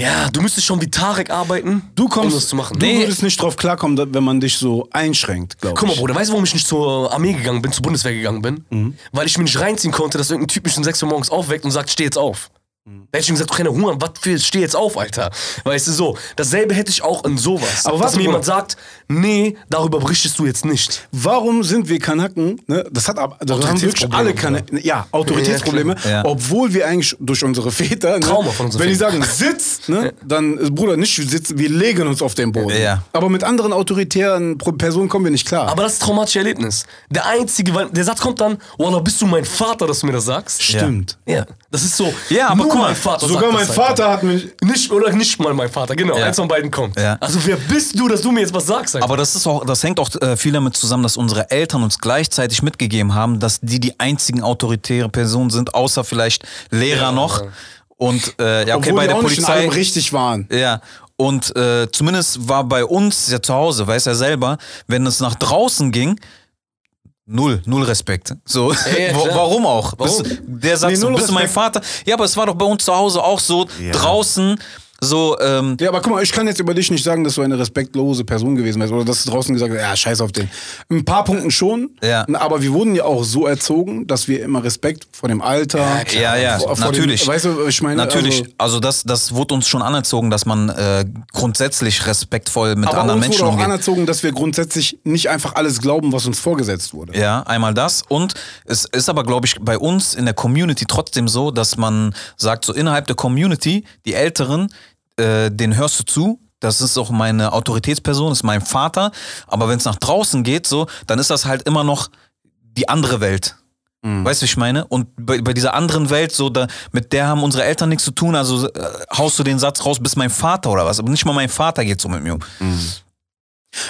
Ja, du müsstest schon wie Tarek arbeiten, Du um kommst, das zu machen. du Nee. würdest nicht drauf klarkommen, wenn man dich so einschränkt, glaube ich. Guck mal, Bruder, weißt du, warum ich nicht zur Armee gegangen bin, zur Bundeswehr gegangen bin? Mhm. Weil ich mir nicht reinziehen konnte, dass irgendein Typ mich um 6 Uhr morgens aufweckt und sagt, steh jetzt auf. Da hätte ich ihm gesagt, du keine Hunger, was für, steh jetzt auf, Alter. Weißt du, so. Dasselbe hätte ich auch in sowas. Aber warte mir jemand sagt, nee, darüber berichtest du jetzt nicht. Warum sind wir Kanaken? Ne? Das hat aber, das haben wirklich alle Kanaken. Ja, Autoritätsprobleme. Ja. Ja. Obwohl wir eigentlich durch unsere Väter, ne, Trauma von unseren wenn die sagen Sitz, ne, dann Bruder nicht sitzen, wir legen uns auf den Boden. Ja. Aber mit anderen autoritären Personen kommen wir nicht klar. Aber das ist ein traumatisches Erlebnis. Der einzige, der Satz kommt dann, Wallah, bist du mein Vater, dass du mir das sagst? Stimmt. Ja. Das ist so. Ja, aber guck mal, mein Vater Sogar sagt mein das Vater einfach. hat mich. Nicht, oder nicht mal mein Vater, genau. Ja. Eins von beiden kommt. Ja. Also wer bist du, dass du mir jetzt was sagst? Alter? Aber das ist auch, das hängt auch äh, viel damit zusammen, dass unsere Eltern uns gleichzeitig mitgegeben haben, dass die die einzigen autoritäre Personen sind, außer vielleicht Lehrer Ja. noch. Und äh, ja, okay, obwohl bei die der auch nicht in Polizei. allem richtig waren. Ja. Und äh, zumindest war bei uns ja zu Hause, weiß er selber, wenn es nach draußen ging, null, null Respekt. So, ja, warum auch? Warum? Bist, der sagt, Nee, bist du mein Respekt. Vater? Ja, aber es war doch bei uns zu Hause auch so, draußen, so, ähm, Ja, aber guck mal, ich kann jetzt über dich nicht sagen, dass du eine respektlose Person gewesen bist oder dass du draußen gesagt hast, ja, scheiß auf den. Ein paar Punkten schon, Ja. aber wir wurden ja auch so erzogen, dass wir immer Respekt vor dem Alter, Ja, ja, vor, vor natürlich. Dem, weißt du, ich meine, Natürlich, Also, also, das, das wurde uns schon anerzogen, dass man äh, grundsätzlich respektvoll mit aber anderen uns Menschen wurde auch umgeht. anerzogen, dass wir grundsätzlich nicht einfach alles glauben, was uns vorgesetzt wurde. Ja, einmal das. Und es ist aber, glaube ich, bei uns in der Community trotzdem so, dass man sagt, so innerhalb der Community, die Älteren, äh, den hörst du zu. Das ist auch meine Autoritätsperson, ist mein Vater. Aber wenn es nach draußen geht, so, dann ist das halt immer noch die andere Welt. Weißt du, wie ich meine? Und bei, bei dieser anderen Welt, so, da, mit der haben unsere Eltern nichts zu tun. Also äh, haust du den Satz raus, bist mein Vater oder was? Aber nicht mal mein Vater geht so mit mir um.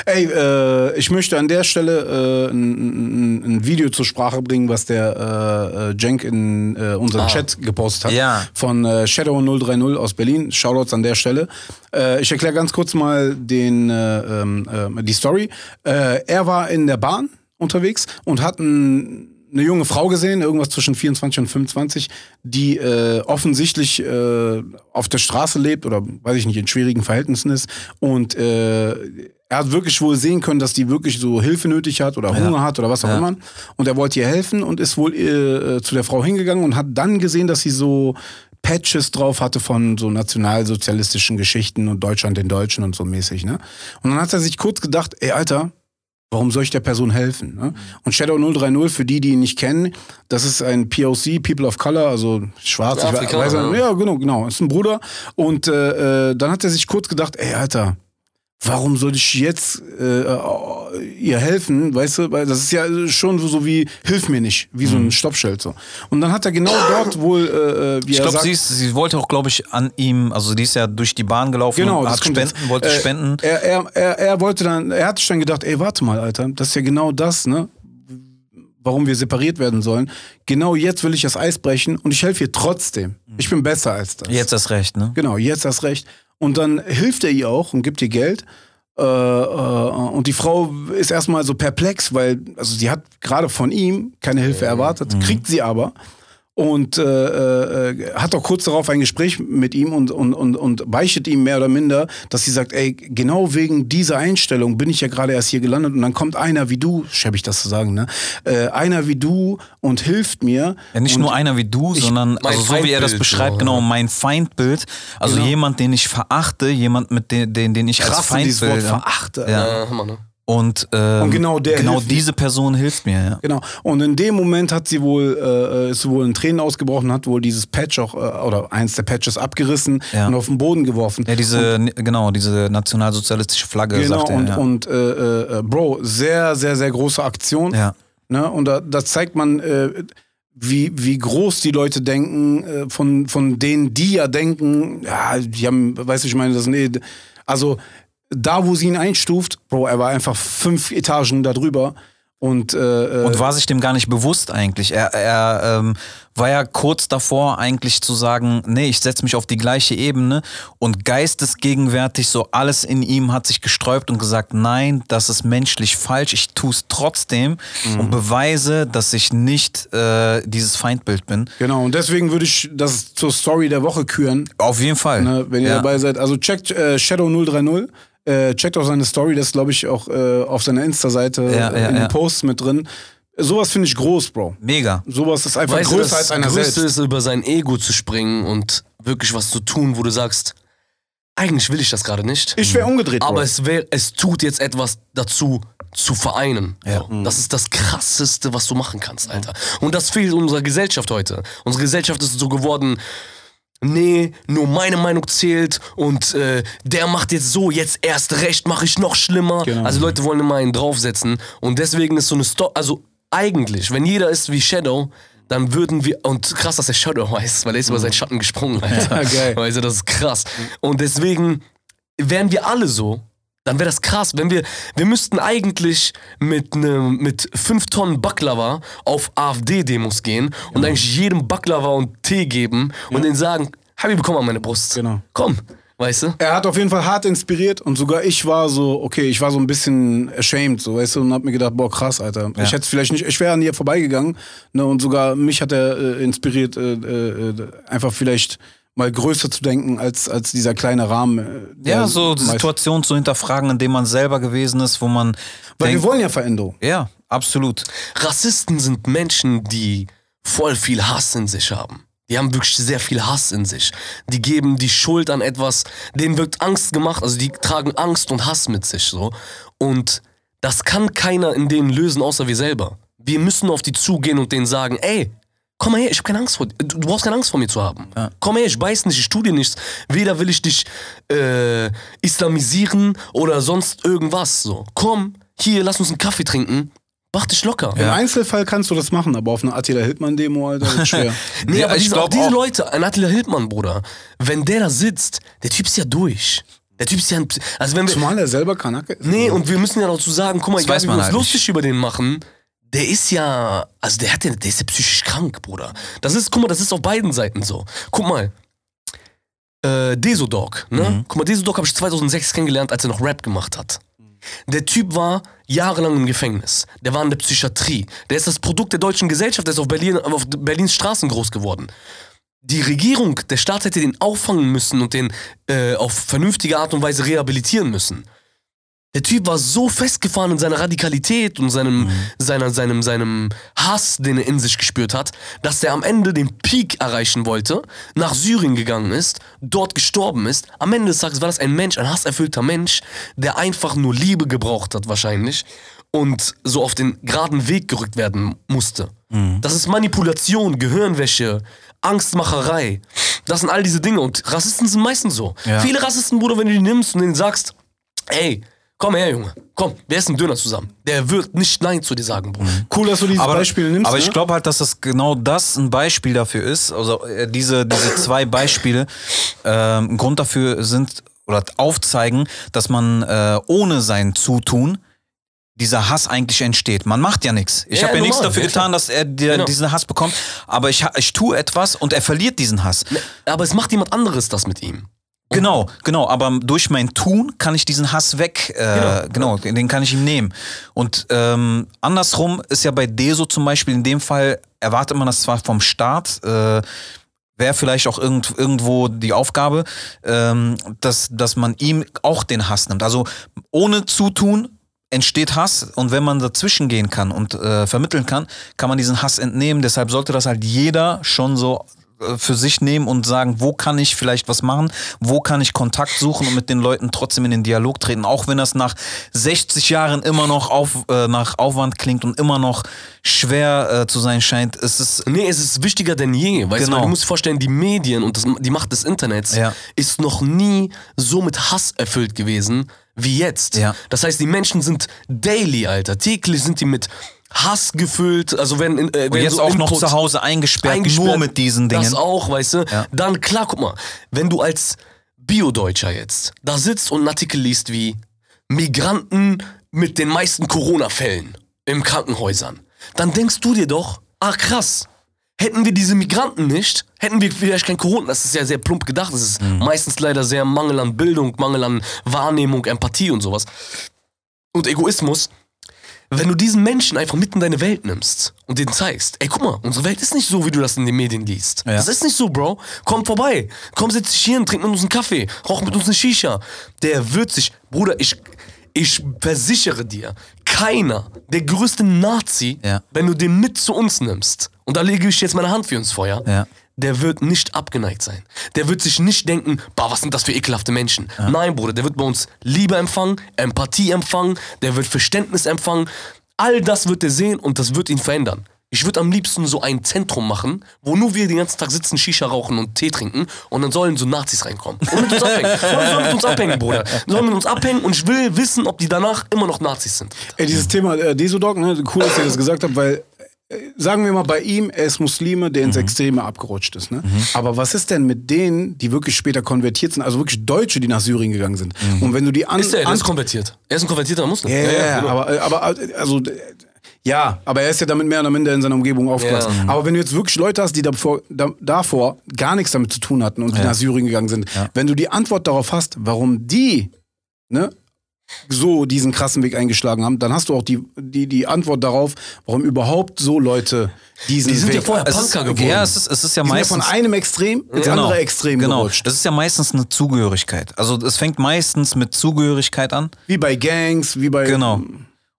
Ey, äh, ich möchte an der Stelle äh, ein, ein, Video zur Sprache bringen, was der äh, äh, Jenk in äh, unseren Ah. Chat gepostet hat. Ja. Von äh, Shadow030 aus Berlin. Shoutouts an der Stelle. Äh, ich erkläre ganz kurz mal den, äh, ähm, äh, die Story. Er war in der Bahn unterwegs und hat ein eine junge Frau gesehen, irgendwas zwischen 24 und 25, die äh, offensichtlich äh, auf der Straße lebt oder weiß ich nicht, in schwierigen Verhältnissen ist. Und äh, er hat wirklich wohl sehen können, dass die wirklich so Hilfe nötig hat oder Hunger hat oder was auch Ja. immer. Und er wollte ihr helfen und ist wohl äh, zu der Frau hingegangen und hat dann gesehen, dass sie so Patches drauf hatte von so nationalsozialistischen Geschichten und Deutschland den Deutschen und so mäßig, ne? Und dann hat er sich kurz gedacht, ey, Alter, warum soll ich der Person helfen? Ne? Und Shadow 030, für die, die ihn nicht kennen, das ist ein POC, People of Color, also schwarz, Ja, ich weiß, ja. ja, genau, genau, ist ein Bruder. Und äh, äh, dann hat er sich kurz gedacht, ey, Alter, warum soll ich jetzt äh, ihr helfen, weißt du, weil das ist ja schon so, so wie, hilf mir nicht, wie so ein Stoppschild so. Und dann hat er genau dort wohl, äh, äh, wie Ich er glaube, sagt, sie, ist- sie wollte auch, glaube ich, an ihm, also die ist ja durch die Bahn gelaufen Genau, und das hat spenden, jetzt. wollte Äh, spenden. Er, er, er, er wollte dann, er hat sich dann gedacht, ey, warte mal, Alter, das ist ja genau das, ne? Warum wir separiert werden sollen. Genau jetzt will ich das Eis brechen und ich helfe ihr trotzdem. Ich bin besser als das. Jetzt das Recht, ne? Genau, jetzt hast recht. Und dann hilft er ihr auch und gibt ihr Geld. Äh, äh, und die Frau ist erstmal so perplex, weil, also sie hat gerade von ihm keine Hilfe erwartet, kriegt sie aber. Und äh, äh, hat auch kurz darauf ein Gespräch mit ihm und, und, und, und beichtet ihm mehr oder minder, dass sie sagt, ey, genau wegen dieser Einstellung bin ich ja gerade erst hier gelandet und dann kommt einer wie du, schäbig das zu sagen, ne? Äh, einer wie du und hilft mir. Ja, nicht nur einer wie du, sondern mein also so wie er das beschreibt, so, genau, ja. mein Feindbild. Also Genau. jemand, den ich verachte, jemand, mit den, den, den ich als Krass, dieses Wort Feindbild. Ja. verachte. Ja. Äh, Hammer, ne? Und, ähm, Und genau genau diese Person hilft mir, ja. Genau. Und in dem Moment hat sie wohl, äh, ist wohl in Tränen ausgebrochen, hat wohl dieses Patch auch, äh, oder eins der Patches abgerissen Ja. und auf den Boden geworfen. Ja, diese, genau, diese nationalsozialistische Flagge, genau, sagt er. und, ja. und äh, äh, Bro, sehr, sehr, sehr große Aktion. ja. Ne? Und da, da zeigt man, äh, wie, wie groß die Leute denken, äh, von, von denen, die ja denken, ja, die haben, weißt du, ich meine, das nee, also da, wo sie ihn einstuft, Bro, er war einfach fünf Etagen darüber. Und, äh, Und war sich dem gar nicht bewusst eigentlich. Er, er ähm, war ja kurz davor eigentlich zu sagen, nee, ich setze mich auf die gleiche Ebene und geistesgegenwärtig so alles in ihm hat sich gesträubt und gesagt, nein, das ist menschlich falsch, ich tue es trotzdem Mhm. und beweise, dass ich nicht äh, dieses Feindbild bin. Genau, und deswegen würde ich das zur Story der Woche küren, Auf jeden Fall. ne, wenn ihr ja. dabei seid. Also checkt äh, Shadow 030, äh, checkt auch seine Story, das ist, glaube ich, auch äh, auf seiner Insta-Seite Ja, äh, ja, in den ja. Posts mit drin. Sowas finde ich groß, Bro. Mega. Sowas ist einfach Weißt du, größer das als einer Größte selbst. ist, über sein Ego zu springen und wirklich was zu tun, wo du sagst, eigentlich will ich das gerade nicht. Ich wäre umgedreht, Bro. Aber es, wär, es tut jetzt etwas dazu zu vereinen. Ja. So. Das ist das Krasseste, was du machen kannst, Alter. Und das fehlt unserer Gesellschaft heute. Unsere Gesellschaft ist so geworden, nee, nur meine Meinung zählt und äh, der macht jetzt so, jetzt erst recht, mache ich noch schlimmer. Genau. Also Leute wollen immer einen draufsetzen und deswegen ist so eine Story, also eigentlich, wenn jeder ist wie Shadow, dann würden wir, und krass, dass er Shadow heißt, weil er ist über seinen Schatten gesprungen, Alter. Ja, geil. Du, das ist krass. Und deswegen wären wir alle so, dann wäre das krass. Wenn wir, wir müssten eigentlich mit, ne, mit fünf Tonnen Baklava auf AfD-Demos gehen und eigentlich jedem Baklava und Tee geben und denen sagen, Habibi, komm an meine Brust. Genau. Komm, weißt du? Er hat auf jeden Fall hart inspiriert und sogar ich war so, okay, ich war so ein bisschen ashamed, so, weißt du, und hab mir gedacht, boah, krass, Alter. Ich hätte vielleicht nicht, ich wäre an ihr vorbeigegangen, ne, und sogar mich hat er äh, inspiriert, äh, äh, äh, einfach vielleicht mal größer zu denken als, als dieser kleine Rahmen. äh, Ja, so die meist- Situation zu hinterfragen, in dem man selber gewesen ist, wo man Weil denkt, wir wollen ja Veränderung. ja, absolut. Rassisten sind Menschen, die voll viel Hass in sich haben. Die haben wirklich sehr viel Hass in sich. Die geben die Schuld an etwas, denen wird Angst gemacht, also die tragen Angst und Hass mit sich so. Und das kann keiner in denen lösen, außer wir selber. Wir müssen auf die zugehen und denen sagen, ey, komm mal her, ich habe keine Angst vor dir. Du du brauchst keine Angst vor mir zu haben. Komm her, ich beiß nicht, ich tu dir nichts. Weder will ich dich äh, islamisieren oder sonst irgendwas. So. Komm, hier, lass uns einen Kaffee trinken. Mach dich locker. Im Einzelfall kannst du das machen, aber auf einer Attila Hildmann-Demo, Alter, wird schwer. Nee, Ja, aber ich diese, glaub diese auch. Leute, ein Attila Hildmann, Bruder, wenn der da sitzt, der Typ ist ja durch. Der Typ ist ja ein, also wenn wir, Zumal er selber Kanake ist. nee, und wir müssen ja dazu sagen, guck mal, Das egal weiß wie wir uns halt lustig über den machen, der ist ja, also der hat ja, der ist ja psychisch krank, Bruder. Das ist, guck mal, das ist auf beiden Seiten so. Guck mal, äh, Desodog, ne? Mhm. Guck mal, Desodog habe ich 2006 kennengelernt, als er noch Rap gemacht hat. Der Typ war jahrelang im Gefängnis. Der war in der Psychiatrie. Der ist das Produkt der deutschen Gesellschaft. Der ist auf, Berlin, auf Berlins Straßen groß geworden. Die Regierung, der Staat hätte den auffangen müssen und den äh, auf vernünftige Art und Weise rehabilitieren müssen. Der Typ war so festgefahren in seiner Radikalität und seinem, seiner, seinem, seinem Hass, den er in sich gespürt hat, dass er am Ende den Peak erreichen wollte, nach Syrien gegangen ist, dort gestorben ist. Am Ende des Tages war das ein Mensch, ein hasserfüllter Mensch, der einfach nur Liebe gebraucht hat wahrscheinlich und so auf den geraden Weg gerückt werden musste. Das ist Manipulation, Gehirnwäsche, Angstmacherei. Das sind all diese Dinge und Rassisten sind meistens so. Ja. Viele Rassisten, Bruder, wenn du die nimmst und denen sagst, ey, komm her, Junge, komm, wir essen Döner zusammen. Der wird nicht Nein zu dir sagen, Bruder. Cool, dass du dieses aber, Beispiel nimmst. aber ne? ich glaube halt, dass das genau das ein Beispiel dafür ist. Also äh, diese, diese zwei Beispiele ähm, ein Grund dafür sind oder aufzeigen, dass man äh, ohne sein Zutun dieser Hass eigentlich entsteht. Man macht ja nichts. Ich Ja, habe ja nichts dafür getan, dass er dir Genau. diesen Hass bekommt, aber ich, ich tue etwas und er verliert diesen Hass. Aber es macht jemand anderes das mit ihm. Genau, genau. Aber durch mein Tun kann ich diesen Hass weg, äh, genau. den kann ich ihm nehmen. Und ähm, andersrum ist ja bei Deso zum Beispiel in dem Fall erwartet man das zwar vom Staat. Äh, Wäre vielleicht auch irgend, irgendwo die Aufgabe, ähm, dass, dass man ihm auch den Hass nimmt. Also ohne Zutun entsteht Hass und wenn man dazwischen gehen kann und äh, vermitteln kann, kann man diesen Hass entnehmen. Deshalb sollte das halt jeder schon so für sich nehmen und sagen, wo kann ich vielleicht was machen, wo kann ich Kontakt suchen und mit den Leuten trotzdem in den Dialog treten, auch wenn das nach 60 Jahren immer noch auf, äh, nach Aufwand klingt und immer noch schwer äh, zu sein scheint. Es ist Nee, es ist wichtiger denn je. Weißt Genau. weil du musst dir vorstellen, die Medien und das, die Macht des Internets Ja. ist noch nie so mit Hass erfüllt gewesen wie jetzt. Ja. Das heißt, die Menschen sind daily, Alter. Täglich sind die mit Hass gefüllt. Also wenn, äh, und wenn jetzt so auch noch Input- zu Hause eingesperrt, eingesperrt. nur mit diesen Dingen. Das auch, weißt du? Ja. Dann klar, guck mal, wenn du als Bio-Deutscher jetzt da sitzt und einen Artikel liest wie Migranten mit den meisten Corona-Fällen im Krankenhäusern, dann denkst du dir doch, ah krass, hätten wir diese Migranten nicht, hätten wir vielleicht kein Corona. Das ist ja sehr plump gedacht. Das ist Mhm. meistens leider sehr Mangel an Bildung, Mangel an Wahrnehmung, Empathie und sowas. Und Egoismus. Wenn du diesen Menschen einfach mit in deine Welt nimmst und denen zeigst, ey, guck mal, unsere Welt ist nicht so, wie du das in den Medien liest. Ja. Das ist nicht so, Bro. Komm vorbei. Komm, setz dich hier hin, trink mit uns einen Kaffee, rauch mit uns eine Shisha. Der wird sich, Bruder, ich, ich versichere dir, keiner, der größte Nazi, Ja. wenn du den mit zu uns nimmst, und da lege ich jetzt meine Hand für ins Feuer, Ja. Der wird nicht abgeneigt sein. Der wird sich nicht denken, bah, was sind das für ekelhafte Menschen. Nein, Bruder, der wird bei uns Liebe empfangen, Empathie empfangen, der wird Verständnis empfangen. All das wird er sehen und das wird ihn verändern. Ich würde am liebsten so ein Zentrum machen, wo nur wir den ganzen Tag sitzen, Shisha rauchen und Tee trinken und dann sollen so Nazis reinkommen und mit uns abhängen. Und sollen mit uns abhängen, Bruder. Sollen mit uns abhängen und ich will wissen, ob die danach immer noch Nazis sind. Ey, dieses Thema äh, Desodog, ne, cool, dass ihr das gesagt habt, weil sagen wir mal bei ihm, er ist Muslime, der ins Extreme abgerutscht ist. Ne? Aber was ist denn mit denen, die wirklich später konvertiert sind, also wirklich Deutsche, die nach Syrien gegangen sind? Und wenn du die an, Ist der, der ist konvertiert. Er ist ein konvertierter Muslim. ja, ja, ja, genau. aber, äh, aber äh, also ja, aber er ist ja damit mehr oder minder in seiner Umgebung aufgewachsen. Ja. Aber wenn du jetzt wirklich Leute hast, die davor, da, davor gar nichts damit zu tun hatten und die nach Syrien gegangen sind, wenn du die Antwort darauf hast, warum die ne, so diesen krassen Weg eingeschlagen haben, dann hast du auch die, die, die Antwort darauf, warum überhaupt so Leute diesen Die sind Weg ja vorher Punker geworden. ja, es ist, es ist ja die sind ja meistens von einem Extrem ins andere Extrem genau. gerutscht. Das ist ja meistens eine Zugehörigkeit. Also es fängt meistens mit Zugehörigkeit an. Wie bei Gangs, wie bei Genau.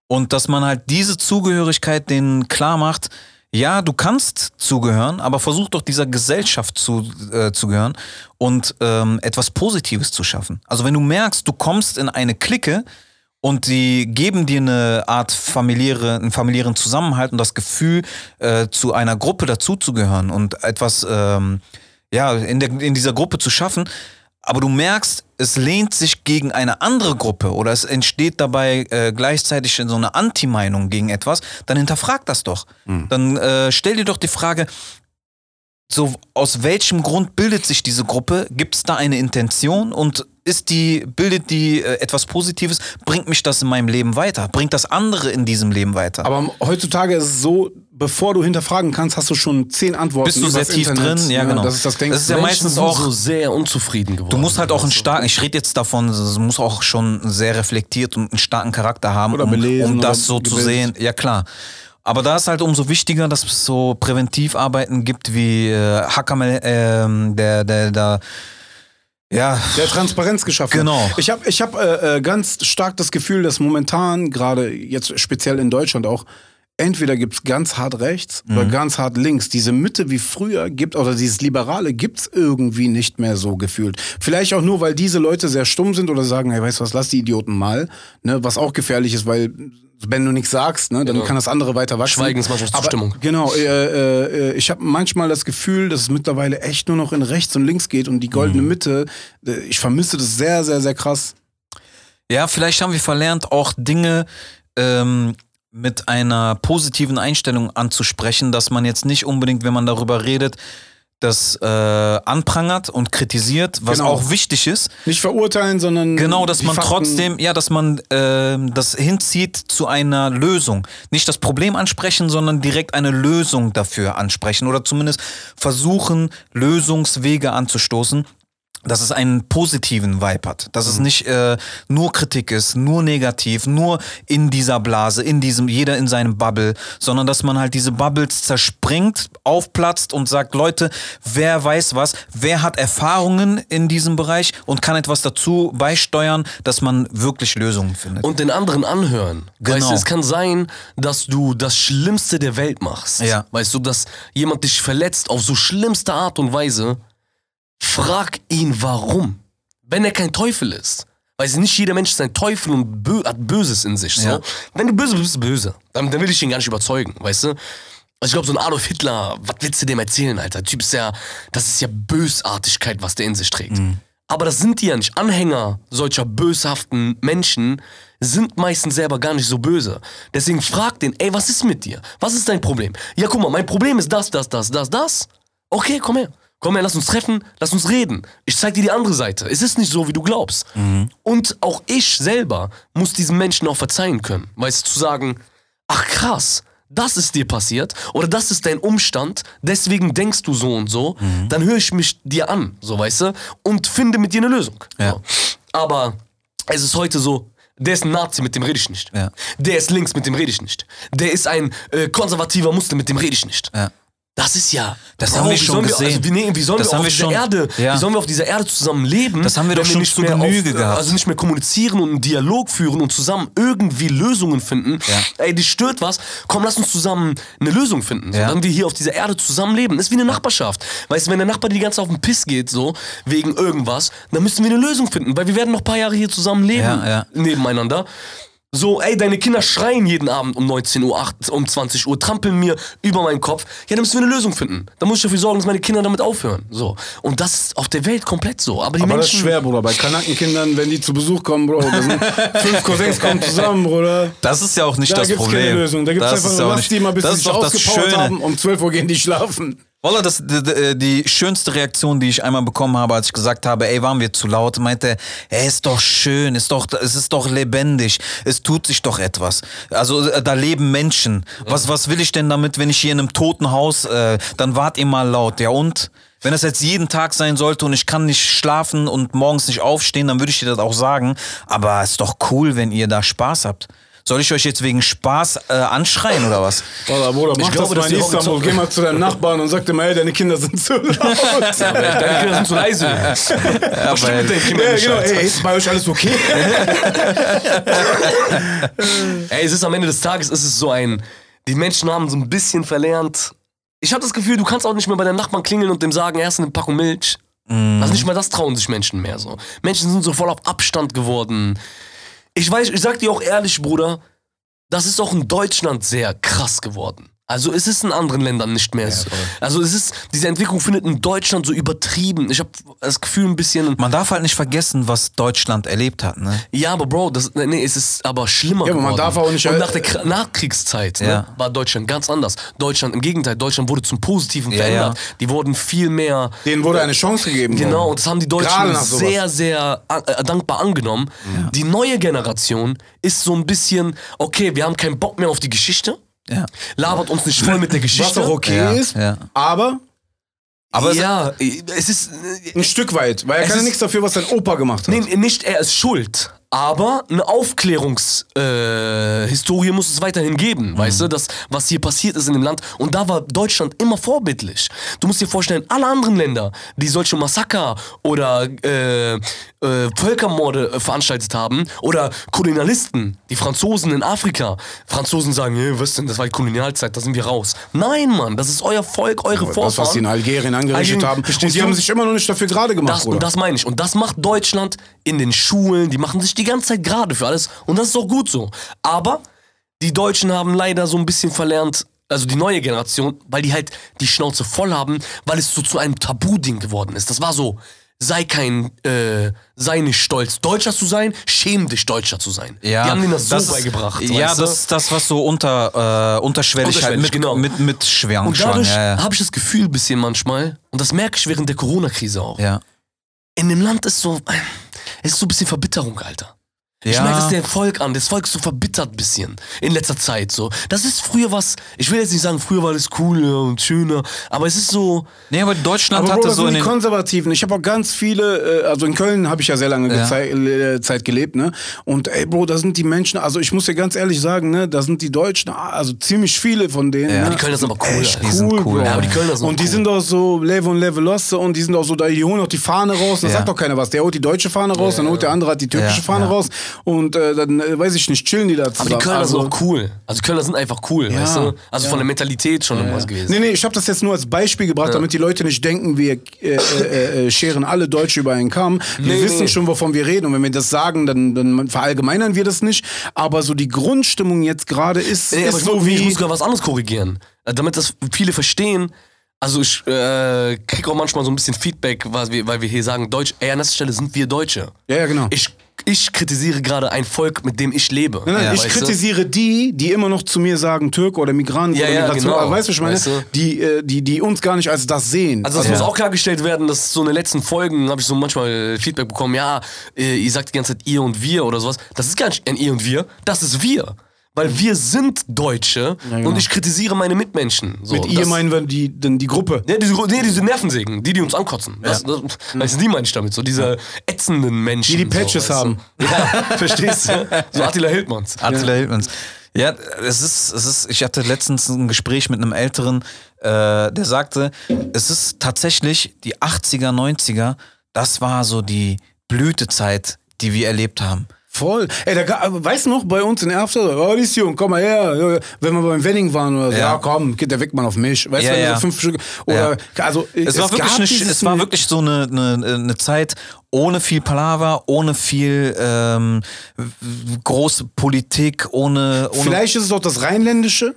Und dass man halt diese Zugehörigkeit denen klar macht, ja, du kannst zugehören, aber versuch doch dieser Gesellschaft zu, äh, zu gehören und ähm, etwas Positives zu schaffen. Also wenn du merkst, du kommst in eine Clique und die geben dir eine Art familiäre, einen familiären Zusammenhalt und das Gefühl, äh, zu einer Gruppe dazuzugehören und etwas ähm, ja, in, der, in dieser Gruppe zu schaffen, aber du merkst, es lehnt sich gegen eine andere Gruppe oder es entsteht dabei äh, gleichzeitig so eine Anti-Meinung gegen etwas, dann hinterfrag das doch. Dann äh, stell dir doch die Frage, so aus welchem Grund bildet sich diese Gruppe? Gibt es da eine Intention und ist die, bildet die äh, etwas Positives? Bringt mich das in meinem Leben weiter? Bringt das andere in diesem Leben weiter? Aber heutzutage ist es so, bevor du hinterfragen kannst, hast du schon zehn Antworten. Bist du sehr tief Internet. drin? Ja, genau. Das ist das Ding. Das ist ja Menschen meistens auch- so sehr unzufrieden geworden. Du musst halt auch einen du? starken, ich rede jetzt davon, es muss auch schon sehr reflektiert und einen starken Charakter haben, Oder um, um das so zu sehen. Ja, klar. Aber da ist halt umso wichtiger, dass es so Präventivarbeiten gibt wie äh, Hakam, ähm, der, der, der Ja. Der Transparenz geschaffen. Genau. hat. Ich habe ich hab, äh, äh, ganz stark das Gefühl, dass momentan, gerade jetzt speziell in Deutschland auch, entweder gibt's ganz hart rechts oder ganz hart links. Diese Mitte wie früher gibt, oder dieses Liberale gibt's irgendwie nicht mehr so gefühlt. Vielleicht auch nur, weil diese Leute sehr stumm sind oder sagen, hey, weißt du was, lass die Idioten mal. Ne, was auch gefährlich ist, weil wenn du nichts sagst, ne, dann Genau. kann das andere weiter wachsen. Schweigen ist manchmal Aber Zustimmung. Genau, äh, äh, ich habe manchmal das Gefühl, dass es mittlerweile echt nur noch in rechts und links geht und die Mhm. goldene Mitte, äh, ich vermisse das sehr, sehr, sehr krass. Ja, vielleicht haben wir verlernt, auch Dinge ähm, mit einer positiven Einstellung anzusprechen, dass man jetzt nicht unbedingt, wenn man darüber redet, das äh, anprangert und kritisiert, was Genau. auch wichtig ist. Nicht verurteilen, sondern. Genau, dass man Fakten- trotzdem, ja, dass man ähm, das hinzieht zu einer Lösung. Nicht das Problem ansprechen, sondern direkt eine Lösung dafür ansprechen oder zumindest versuchen, Lösungswege anzustoßen. Dass es einen positiven Vibe hat. Dass es nicht äh, nur Kritik ist, nur negativ, nur in dieser Blase, in diesem, jeder in seinem Bubble, sondern dass man halt diese Bubbles zerspringt, aufplatzt und sagt, Leute, wer weiß was, wer hat Erfahrungen in diesem Bereich und kann etwas dazu beisteuern, dass man wirklich Lösungen findet. Und den anderen anhören. Genau. Weißt du, es kann sein, dass du das Schlimmste der Welt machst. Ja. Weißt du, dass jemand dich verletzt auf so schlimmste Art und Weise. Frag ihn, warum. Wenn er kein Teufel ist. Du, nicht jeder Mensch ist ein Teufel und bö hat Böses in sich. So. Ja. Wenn du böse bist, bist du böse. Dann, dann will ich ihn gar nicht überzeugen, weißt du? Also ich glaube, so ein Adolf Hitler, was willst du dem erzählen, Alter? Der Typ ist ja, das ist ja Bösartigkeit, was der in sich trägt. Aber das sind die ja nicht. Anhänger solcher böshaften Menschen sind meistens selber gar nicht so böse. Deswegen frag den, ey, was ist mit dir? Was ist dein Problem? Ja, guck mal, mein Problem ist das, das, das, das, das. Okay, komm her. Komm her, lass uns treffen, lass uns reden. Ich zeig dir die andere Seite. Es ist nicht so, wie du glaubst. Und auch ich selber muss diesen Menschen auch verzeihen können. Weißt du, zu sagen, ach krass, das ist dir passiert oder das ist dein Umstand, deswegen denkst du so und so, dann höre ich mich dir an, so weißt du, und finde mit dir eine Lösung. Ja. So. Aber es ist heute so, der ist ein Nazi, mit dem rede ich nicht. Ja. Der ist links, mit dem rede ich nicht. Der ist ein äh, konservativer Muslim, mit dem rede ich nicht. Ja. Das ist ja. Das haben wir schon gesehen. also, wie, nee, wie sollen Das wir auf wir dieser schon- Erde, ja. wie sollen wir auf dieser Erde zusammen leben? Das haben wir doch schon nicht zu mehr Genüge auf, gehabt. Also nicht mehr kommunizieren und einen Dialog führen und zusammen irgendwie Lösungen finden. Ja. Ey, dich stört was? Komm, lass uns zusammen eine Lösung finden. So, Ja. Dann wir hier auf dieser Erde zusammen leben. Ist wie eine Nachbarschaft. Weißt du, wenn der Nachbar die ganze Zeit auf den Piss geht, so, wegen irgendwas, dann müssen wir eine Lösung finden, weil wir werden noch ein paar Jahre hier zusammen leben, nebeneinander. So, ey, deine Kinder schreien jeden Abend um 19 Uhr, 8, um 20 Uhr, trampeln mir über meinen Kopf. Ja, dann müssen wir eine Lösung finden. Dann muss ich dafür sorgen, dass meine Kinder damit aufhören. So. Und das ist auf der Welt komplett so. Aber die Aber das Menschen. ist schwer, Bruder. Bei Kanackenkindern, wenn die zu Besuch kommen, Bro, da sind fünf Cousins kommen zusammen, Bruder. Das ist ja auch nicht Da das gibt's Problem. keine Lösung. Da gibt's Das einfach ist nur, ja die mal, bis das sie sich das ausgepowert haben. Um 12 Uhr gehen die schlafen. Wallah, das, die, die, die schönste Reaktion, die ich einmal bekommen habe, als ich gesagt habe, ey, waren wir zu laut, meinte, ey, ist doch schön, ist doch, es ist doch lebendig, es tut sich doch etwas. Also äh, da leben Menschen. Was, was will ich denn damit, wenn ich hier in einem toten Haus, äh, dann wart ihr mal laut, ja und? Wenn das jetzt jeden Tag sein sollte und ich kann nicht schlafen und morgens nicht aufstehen, dann würde ich dir das auch sagen. Aber es ist doch cool, wenn ihr da Spaß habt. Soll ich euch jetzt wegen Spaß äh, anschreien oder was? Bruder, Bruder, mach glaube, das mal in Istanbul. Geh mal zu deinem Nachbarn und sag dir mal, ey, deine Kinder sind zu laut. Deine Kinder sind zu leise. Ja, Was stimmt mit deinen Kindern ja, nicht, genau. Ey, ist bei euch alles okay? Ey, es ist am Ende des Tages, ist es so ein, die Menschen haben so ein bisschen verlernt. Ich habe das Gefühl, du kannst auch nicht mehr bei deinem Nachbarn klingeln und dem sagen, erst eine Packung Milch. Also nicht mal das trauen sich Menschen mehr so. Menschen sind so voll auf Abstand geworden. Ich weiß, ich sag dir auch ehrlich, Bruder, das ist auch in Deutschland sehr krass geworden. Also es ist in anderen Ländern nicht mehr so. Also es ist, diese Entwicklung findet in Deutschland so übertrieben. Ich habe das Gefühl ein bisschen, Man darf halt nicht vergessen, was Deutschland erlebt hat, ne? ja, aber Bro, das, nee, es ist aber schlimmer Ja, aber man geworden. darf auch nicht- Und nach der Kra- Nachkriegszeit ne, Ja. war Deutschland ganz anders. Deutschland, im Gegenteil, Deutschland wurde zum Positiven Ja, verändert. ja. Die wurden viel mehr... Denen wurde eine Chance gegeben. Genau, und das haben die Deutschen sehr, sehr äh, dankbar angenommen. Die neue Generation ist so ein bisschen, okay, wir haben keinen Bock mehr auf die Geschichte, Ja. labert uns nicht voll mit der Was Geschichte. auch okay Ja, ist, ja. aber Aber ja, es ist... ein Stück weit. Weil er kann ja nichts dafür, was sein Opa gemacht hat. Nee, nicht er ist schuld, Aber eine Aufklärungshistorie äh, muss es weiterhin geben, weißt du, das, was hier passiert ist in dem Land. Und da war Deutschland immer vorbildlich. Du musst dir vorstellen, alle anderen Länder, die solche Massaker oder äh, äh, Völkermorde veranstaltet haben, oder Kolonialisten, die Franzosen in Afrika. Franzosen sagen, hey, was denn, das war die Kolonialzeit, da sind wir raus. Nein, Mann, das ist euer Volk, eure Das, Vorfahren. was sie in Algerien angerichtet Algerien- haben. Und die haben sich immer noch nicht dafür gerade gemacht, Das, und das meine ich. Und das macht Deutschland in den Schulen. Die machen sich die ganze Zeit gerade für alles. Und das ist auch gut so. Aber die Deutschen haben leider so ein bisschen verlernt, also die neue Generation, weil die halt die Schnauze voll haben, weil es so zu einem Tabu-Ding geworden ist. Das war so, sei kein, äh, sei nicht stolz, Deutscher zu sein, schäm dich, Deutscher zu sein. Ja, die haben denen das so ist- beigebracht. Ja, weißt du? das ist das, was so unter, äh, unterschwellig, halt Unterschwellig, mit, genau. mit, mit schweren Und dadurch Ja, ja. habe ich das Gefühl ein bisschen manchmal, und das merke ich während der Corona-Krise auch, ja. in dem Land ist so, es ist so ein bisschen Verbitterung, Alter. Ich Ja. merke es dem Volk an. Das Volk ist so verbittert ein bisschen in letzter Zeit. So. Das ist früher was, ich will jetzt nicht sagen, früher war das cooler und schöner, aber es ist so, Nee, aber Deutschland Aber Bro, hatte das so die. Konservativen. Ich habe auch ganz viele, äh, also in Köln habe ich ja sehr lange Ja. äh, Zeit gelebt, ne? Und ey, Bro, da sind die Menschen, also ich muss dir ganz ehrlich sagen, ne, da sind die Deutschen, also ziemlich viele von denen. Ja. ne? die Kölner sind aber cool, Echt Alter. Die sind cool, cool, Bro. ja, aber die Kölner sind Und die cool. sind auch so Level und Levelosse und die sind auch so, da die holen auch die Fahne raus. Da Ja. sagt doch keiner was. Der holt die deutsche Fahne raus, dann holt der andere hat die türkische Ja, Fahne ja. raus und äh, dann äh, weiß ich nicht, chillen die da aber zusammen. die Kölner also, sind auch cool. Also die Kölner sind einfach cool, weißt du? Also von der Mentalität schon irgendwas gewesen. Nee, nee, ich habe das jetzt nur als Beispiel gebracht, damit die Leute nicht denken, wir äh, äh, äh, scheren alle Deutsche über einen Kamm. Wir Nee, wissen nee. schon, wovon wir reden. Und wenn wir das sagen, dann, dann verallgemeinern wir das nicht. Aber so die Grundstimmung jetzt gerade ist, Nee, aber ist ich, so wie. ich muss sogar was anderes korrigieren. Äh, Damit das viele verstehen. Also ich äh, kriege auch manchmal so ein bisschen Feedback, weil wir, weil wir hier sagen, Deutsch, ey, an erster Stelle sind wir Deutsche. ja, ja, genau. Ich, ich kritisiere gerade ein Volk, mit dem ich lebe. Nein, nein, Ja. ich weißt du? kritisiere die, die immer noch zu mir sagen, Türke oder Migrant Ja, oder ja, Migration. genau. Weißt du, ich meine? Weißt du? Die, äh, die, die uns gar nicht als das sehen. Also es Ja. muss auch klargestellt werden, dass so in den letzten Folgen habe ich so manchmal Feedback bekommen, ja, äh, ihr sagt die ganze Zeit ihr und wir oder sowas. Das ist gar nicht ein ihr und wir, das ist wir. Weil wir sind Deutsche genau. und ich kritisiere meine Mitmenschen. So, Mit ihr das, meinen wir die, dann die Gruppe. Nee, diese, nee, diese Nervensägen, die, die uns ankotzen. Das, das, weißt du, die meine ich damit. So diese ätzenden Menschen. Die die Patches so, haben. Du? Ja, verstehst du? So Attila Hildmanns. Attila Hildmanns. Ja, es ist, es ist, ich hatte letztens ein Gespräch mit einem Älteren, äh, der sagte, es ist tatsächlich die 80er, 90er, das war so die Blütezeit, die wir erlebt haben. Voll. Ey, da, weißt du noch, bei uns in Erfurt, oh, die Jung, komm mal her. Wenn wir beim Wedding waren oder so, Ja. ja, komm, geht der weg mal auf mich. Weißt du, ja. so fünf Stück. Oder, also, Es, war, wirklich eine, es war wirklich so eine, eine, eine Zeit ohne viel Palaver, ohne viel ähm, große Politik, ohne, ohne Vielleicht ist es auch das Rheinländische.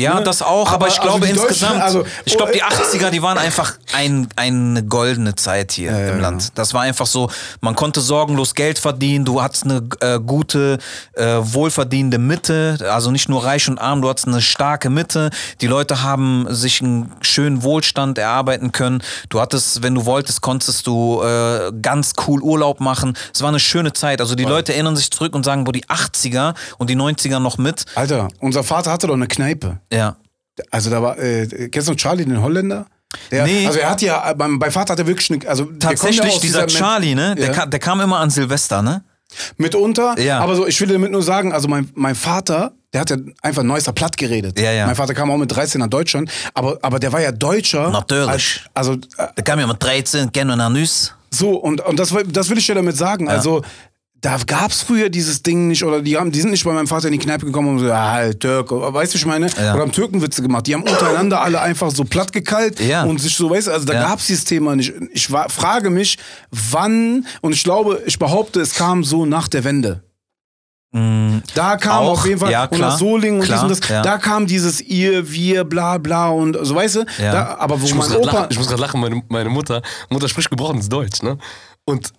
Ja, Ne? das auch, aber, Aber- ich also glaube die Deutschen, insgesamt, also- ich glaube die oh, äh, 80er, die waren einfach ein, eine goldene Zeit hier im Land. Das war einfach so, man konnte sorgenlos Geld verdienen, du hattest eine äh, gute, äh, wohlverdienende Mitte, also nicht nur reich und arm, du hattest eine starke Mitte. Die Leute haben sich einen schönen Wohlstand erarbeiten können. Du hattest, wenn du wolltest, konntest du äh, ganz cool Urlaub machen. Es war eine schöne Zeit. Also die Leute erinnern sich zurück und sagen, wo die 80er und die 90er noch mit. Alter, unser Vater hatte doch eine Kneipe. Ja. Also da war, äh, kennst du noch Charlie, den Holländer? Der, Nee. Also er hat ja, beim, bei Vater hat er wirklich eine, also ja Tatsächlich, dieser Men- Charlie, ne? Der, Ja. kam, der kam immer an Silvester, ne? mitunter. Ja. Aber so, ich will damit nur sagen, also mein, mein Vater, der hat ja einfach neuester platt geredet. Ja, ja. Mein Vater kam auch mit 13 nach Deutschland, aber, aber der war ja Deutscher. Natürlich. Als, also äh, Der kam ja mit 13, kennen wir nach Nüs. so, und, und das, will- das will ich dir damit sagen. Also, da gab's früher dieses Ding nicht, oder die haben, die sind nicht bei meinem Vater in die Kneipe gekommen und so, ah, Türke, weißt du, ich meine? Ja. Oder haben Türkenwitze gemacht. Die haben untereinander alle einfach so platt gekalt Ja. und sich so, weißt du, also da Ja. gab's dieses Thema nicht. Ich war, frage mich, wann, und ich glaube, ich behaupte, es kam so nach der Wende. Da kam Auch, auf jeden Fall ja, und klar, nach Solingen und klar, dies und das. ja. Da kam dieses ihr, wir, bla bla und so, weißt du? Ja. Da, aber wo Ich muss mein gerade Opa. lachen, ich muss grad lachen meine, meine Mutter, Mutter spricht gebrochenes Deutsch, ne? Und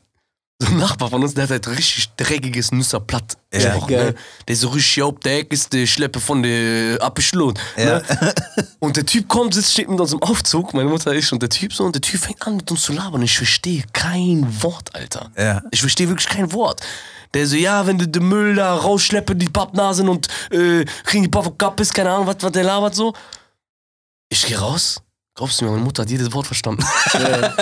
so ein Nachbar von uns, der hat halt richtig dreckiges Nüsserplatt Ja, gesprochen, ne? Der ist so richtig auf der Ecke ist die Schleppe von der Appeschlut. Ne? Und der Typ kommt, sitzt, steht mit uns im Aufzug, meine Mutter ist und der Typ so, und der Typ fängt an mit uns zu labern. Ich verstehe kein Wort, Alter. Ja. Ich verstehe wirklich kein Wort. Der so, ja, wenn du den Müll da rausschleppe, die Pappnasen und äh, kriegen die Pappe Kappes, keine Ahnung, was, was der labert so. Ich geh raus. Glaubst du mir, meine Mutter hat jedes Wort verstanden.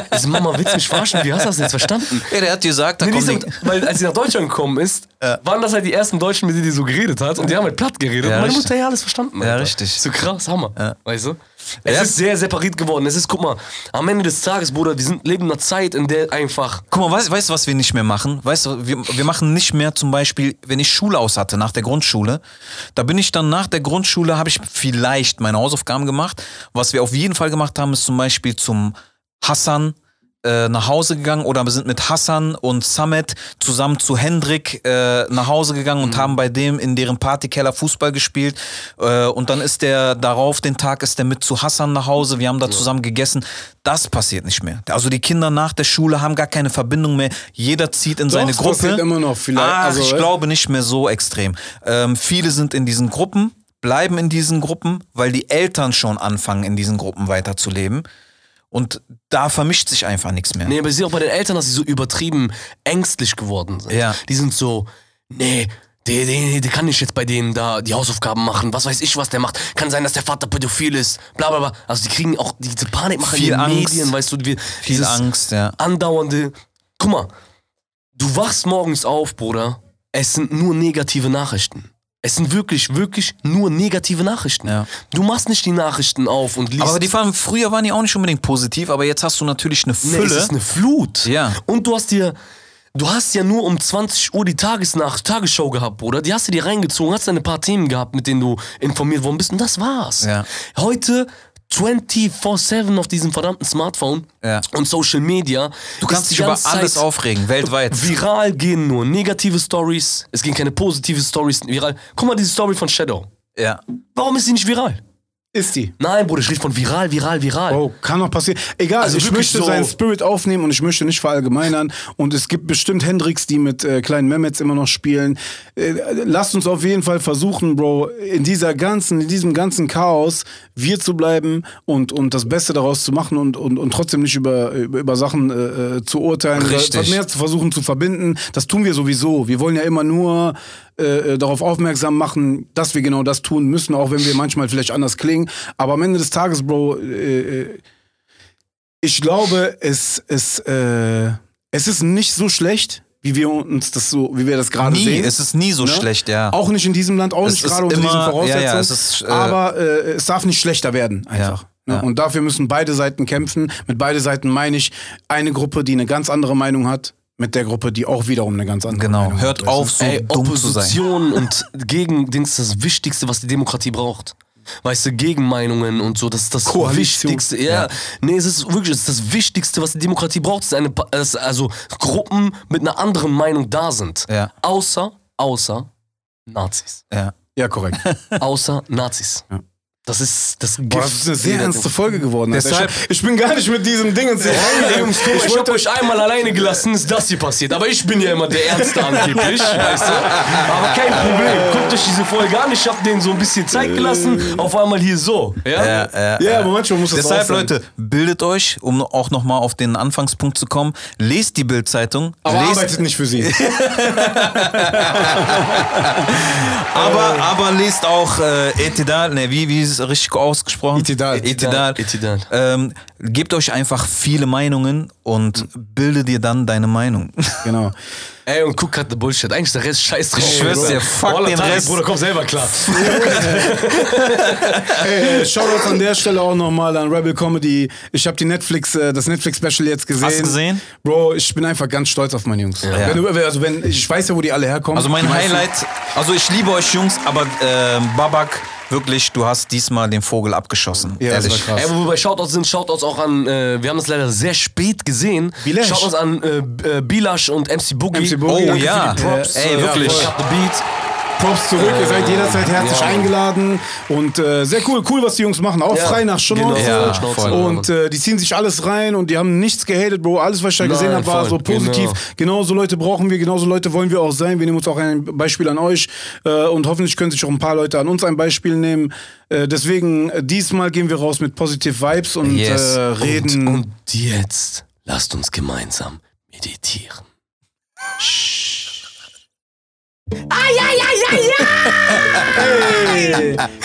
also, Mama, willst du mich verarschen? Wie hast du das jetzt verstanden? Ja, der hat gesagt, da Nee, kommt weil als sie nach Deutschland gekommen ist, waren das halt die ersten Deutschen, mit denen die so geredet hat. Und die haben halt platt geredet. Ja, und meine. Mutter hat ja alles verstanden. Ja, Alter. richtig. So krass, Hammer. Ja. Weißt du? Es Ja. ist sehr separiert geworden. Es ist, guck mal, am Ende des Tages, Bruder, wir sind, leben in einer Zeit, in der einfach. Guck mal, weißt, weißt du, was wir nicht mehr machen? Weißt du, wir, wir machen nicht mehr zum Beispiel, wenn ich Schule aus hatte, nach der Grundschule, da bin ich dann nach der Grundschule, habe ich vielleicht meine Hausaufgaben gemacht. Was wir auf jeden Fall gemacht haben, ist zum Beispiel zum Hassan äh, nach Hause gegangen oder wir sind mit Hassan und Samet zusammen zu Hendrik äh, nach Hause gegangen und haben bei dem in deren Partykeller Fußball gespielt äh, und dann ist der darauf den Tag ist der mit zu Hassan nach Hause, wir haben da zusammen gegessen. Das passiert nicht mehr. Also die Kinder nach der Schule haben gar keine Verbindung mehr. Jeder zieht in seine das Gruppe. passiert immer noch vielleicht. Ach, Also, ich äh, glaube nicht mehr so extrem. Ähm, viele sind in diesen Gruppen, bleiben in diesen Gruppen, weil die Eltern schon anfangen, in diesen Gruppen weiterzuleben. Und da vermischt sich einfach nichts mehr. Nee, aber ich sehe auch bei den Eltern, dass sie so übertrieben ängstlich geworden sind. Ja. Die sind so, nee, der, der, der kann nicht jetzt bei denen da die Hausaufgaben machen. Was weiß ich, was der macht. Kann sein, dass der Vater pädophil ist. Bla bla bla. Also die kriegen auch diese Panikmache in Viel den Angst. Medien, weißt du. Wir, Viel Angst, ja. Andauernde. Guck mal, du wachst morgens auf, Bruder. Es sind nur negative Nachrichten. Es sind wirklich, wirklich nur negative Nachrichten. Ja. Du machst nicht die Nachrichten auf und liest. Aber die waren, früher waren die auch nicht unbedingt positiv, aber jetzt hast du natürlich eine Nee, Fülle. es ist eine Flut. Ja. Und du hast dir, du hast ja nur um 20 Uhr die Tagesnach Tagesschau gehabt, Bruder. Die hast du dir reingezogen, hast ein paar Themen gehabt, mit denen du informiert worden bist und das war's. Ja. Heute 24-7 auf diesem verdammten Smartphone Ja. und Social Media. du kannst dich über alles aufregen, weltweit. Viral gehen nur negative Stories, es gehen keine positive Stories viral. Guck mal diese Story von Shadow. Ja. Warum ist sie nicht viral? Ist die. Nein, Bruder, ich rede von viral, viral, viral. Oh, kann noch passieren. Egal, Also ich möchte so- seinen Spirit aufnehmen und ich möchte nicht verallgemeinern. Und es gibt bestimmt Hendrix, die mit äh, kleinen Mehmets immer noch spielen. Äh, lasst uns auf jeden Fall versuchen, Bro, in dieser ganzen, in diesem ganzen Chaos wir zu bleiben und, und das Beste daraus zu machen und, und, und trotzdem nicht über, über, über Sachen äh, äh, zu urteilen, Richtig. mehr zu versuchen zu verbinden. Das tun wir sowieso. Wir wollen ja immer nur äh, äh, darauf aufmerksam machen, dass wir genau das tun müssen, auch wenn wir manchmal vielleicht anders klingen. Aber am Ende des Tages, Bro, äh, äh, ich glaube, es, es, äh, es ist nicht so schlecht, wie wir uns das so, wie wir das gerade sehen. es ist nie so Ne? schlecht, ja. Auch nicht in diesem Land, auch Es nicht gerade unter immer- diesen ja, Voraussetzungen. ja, es ist, äh, aber äh, es darf nicht schlechter werden, einfach. Ne? ja. Und dafür müssen beide Seiten kämpfen. Mit beide Seiten meine ich eine Gruppe, die eine ganz andere Meinung hat, mit der Gruppe, die auch wiederum eine ganz andere Genau. Meinung Hört hat. auf, so Ey, dumm zu sein. Opposition und Gegendings ist das Wichtigste, was die Demokratie braucht. Weißt du, Gegenmeinungen und so, das ist das Koalition. Wichtigste. Ja, nee, es ist wirklich, es ist das Wichtigste, was die Demokratie braucht. Es ist eine, also Gruppen mit einer anderen Meinung da sind. Ja. Außer, außer Nazis. Ja. Ja, korrekt. Außer Nazis. Ja. Das ist das. Boah, das ist eine sehr ernste Folge geworden. Alter. Deshalb- ich, ich bin gar nicht mit diesem Ding ins guck mal, ich hab euch einmal alleine gelassen, ist das hier passiert. Aber ich bin ja immer der Ernste angeblich, weißt du? Aber kein Problem. Guckt euch diese Folge an. Ich hab denen so ein bisschen Zeit gelassen. Auf einmal hier so. Ja? Ja, ja, Ja, aber manchmal muss das Deshalb, auch sein. Leute, bildet euch, um auch nochmal auf den Anfangspunkt zu kommen, lest die Bildzeitung. Aber lest, arbeitet nicht für sie. aber, aber lest auch äh, Etidal, ne, wie, wie ist es richtig ausgesprochen? Itidal. Etidal. Etidal. Ähm, gebt euch einfach viele Meinungen und bilde dir dann deine Meinung. genau. Ey, und guck grad the Bullshit. Eigentlich ist der Rest scheiß drauf. Ich schwör's dir, fuck Wallah, den Tarek, Rest. Bruder, komm selber klar. Ey, äh, Shoutouts an der Stelle auch nochmal an Rebel Comedy. Ich habe die Netflix, äh, das Netflix-Special jetzt gesehen. Hast du gesehen? Bro, ich bin einfach ganz stolz auf meine Jungs. Wenn du, also wenn, ich weiß ja, wo die alle herkommen. Also mein Highlight, also ich liebe euch Jungs, aber ähm, Babak, wirklich, du hast diesmal den Vogel abgeschossen. Ja, das ehrlich. war krass. Ey, wo wir bei Shoutouts sind, Shoutouts auch an, äh, wir haben das leider sehr spät gesehen. Bilash. Shoutouts an äh, äh, Bilash und MC Boogie. MC Boogie. Oh Danke ja. für die Props. Ey, Äh, wirklich. Ich hab the Beat. Props zurück, ihr seid jederzeit herzlich Ja. eingeladen und äh, sehr cool, cool, was die Jungs machen. Auch Ja, frei nach Schnauze. genau, Ja. Und äh, die ziehen sich alles rein und die haben nichts gehatet, Bro. Alles, was ich da gesehen Nein, habe, war so positiv. genau. Genauso Leute brauchen wir, genauso Leute wollen wir auch sein. Wir nehmen uns auch ein Beispiel an euch äh, und hoffentlich können sich auch ein paar Leute an uns ein Beispiel nehmen. Äh, deswegen, äh, diesmal gehen wir raus mit Positive Vibes und Yes. äh, reden. Und, und jetzt lasst uns gemeinsam meditieren.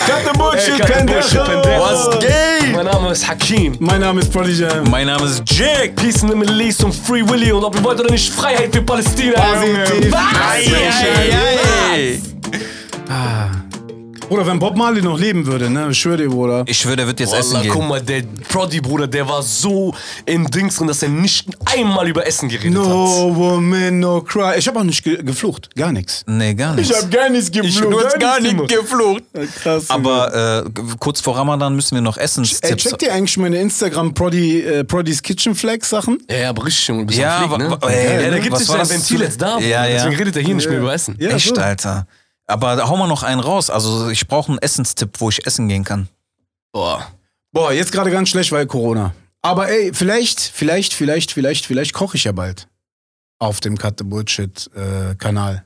Cut the bullshit, Pendejo. Was geht? Mein Name ist Hakim. Mein Name ist Prodigy. Mein Name ist Jake. Peace in the Middle East und Free Willy. Und ob ihr wollt oder nicht, Freiheit für Palästina. Positiv. Ei, ei, Bruder, wenn Bob Marley noch leben würde, ne? Ich schwöre dir, Bruder. Ich schwöre, der wird jetzt essen Wallah, gehen. guck mal, der Prodi, Bruder, der war so in Dings drin, dass er nicht einmal über Essen geredet hat. No woman, no cry. Ich habe auch nicht ge geflucht. Gar nichts. Nee, gar nicht. gar nichts geflucht. Du hast gar nicht geflucht. Krass. Aber äh, kurz vor Ramadan müssen wir noch Ey, Essenstipps. checkt ihr eigentlich meine Instagram Prodi, äh, Proddy's Kitchen Flag Sachen? Ja, ja, aber richtig, Junge, Ja, am Fliegen, ne? ey, ja, der gibt war sein das Ventil jetzt da. Ja, ja. deswegen redet er hier nicht mehr über Essen. Ja, Echt, so. Alter. Aber hau mal noch einen raus. Also ich brauche einen Essenstipp, wo ich essen gehen kann. Boah. Boah, jetzt gerade ganz schlecht, weil Corona. Aber ey, vielleicht, vielleicht, vielleicht, vielleicht, vielleicht koche ich ja bald. Auf dem Cut the Bullshit äh, Kanal.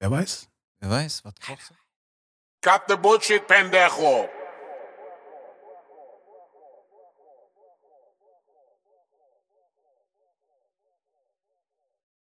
Wer weiß? Wer weiß, was kochst du? Cut the bullshit, pendejo.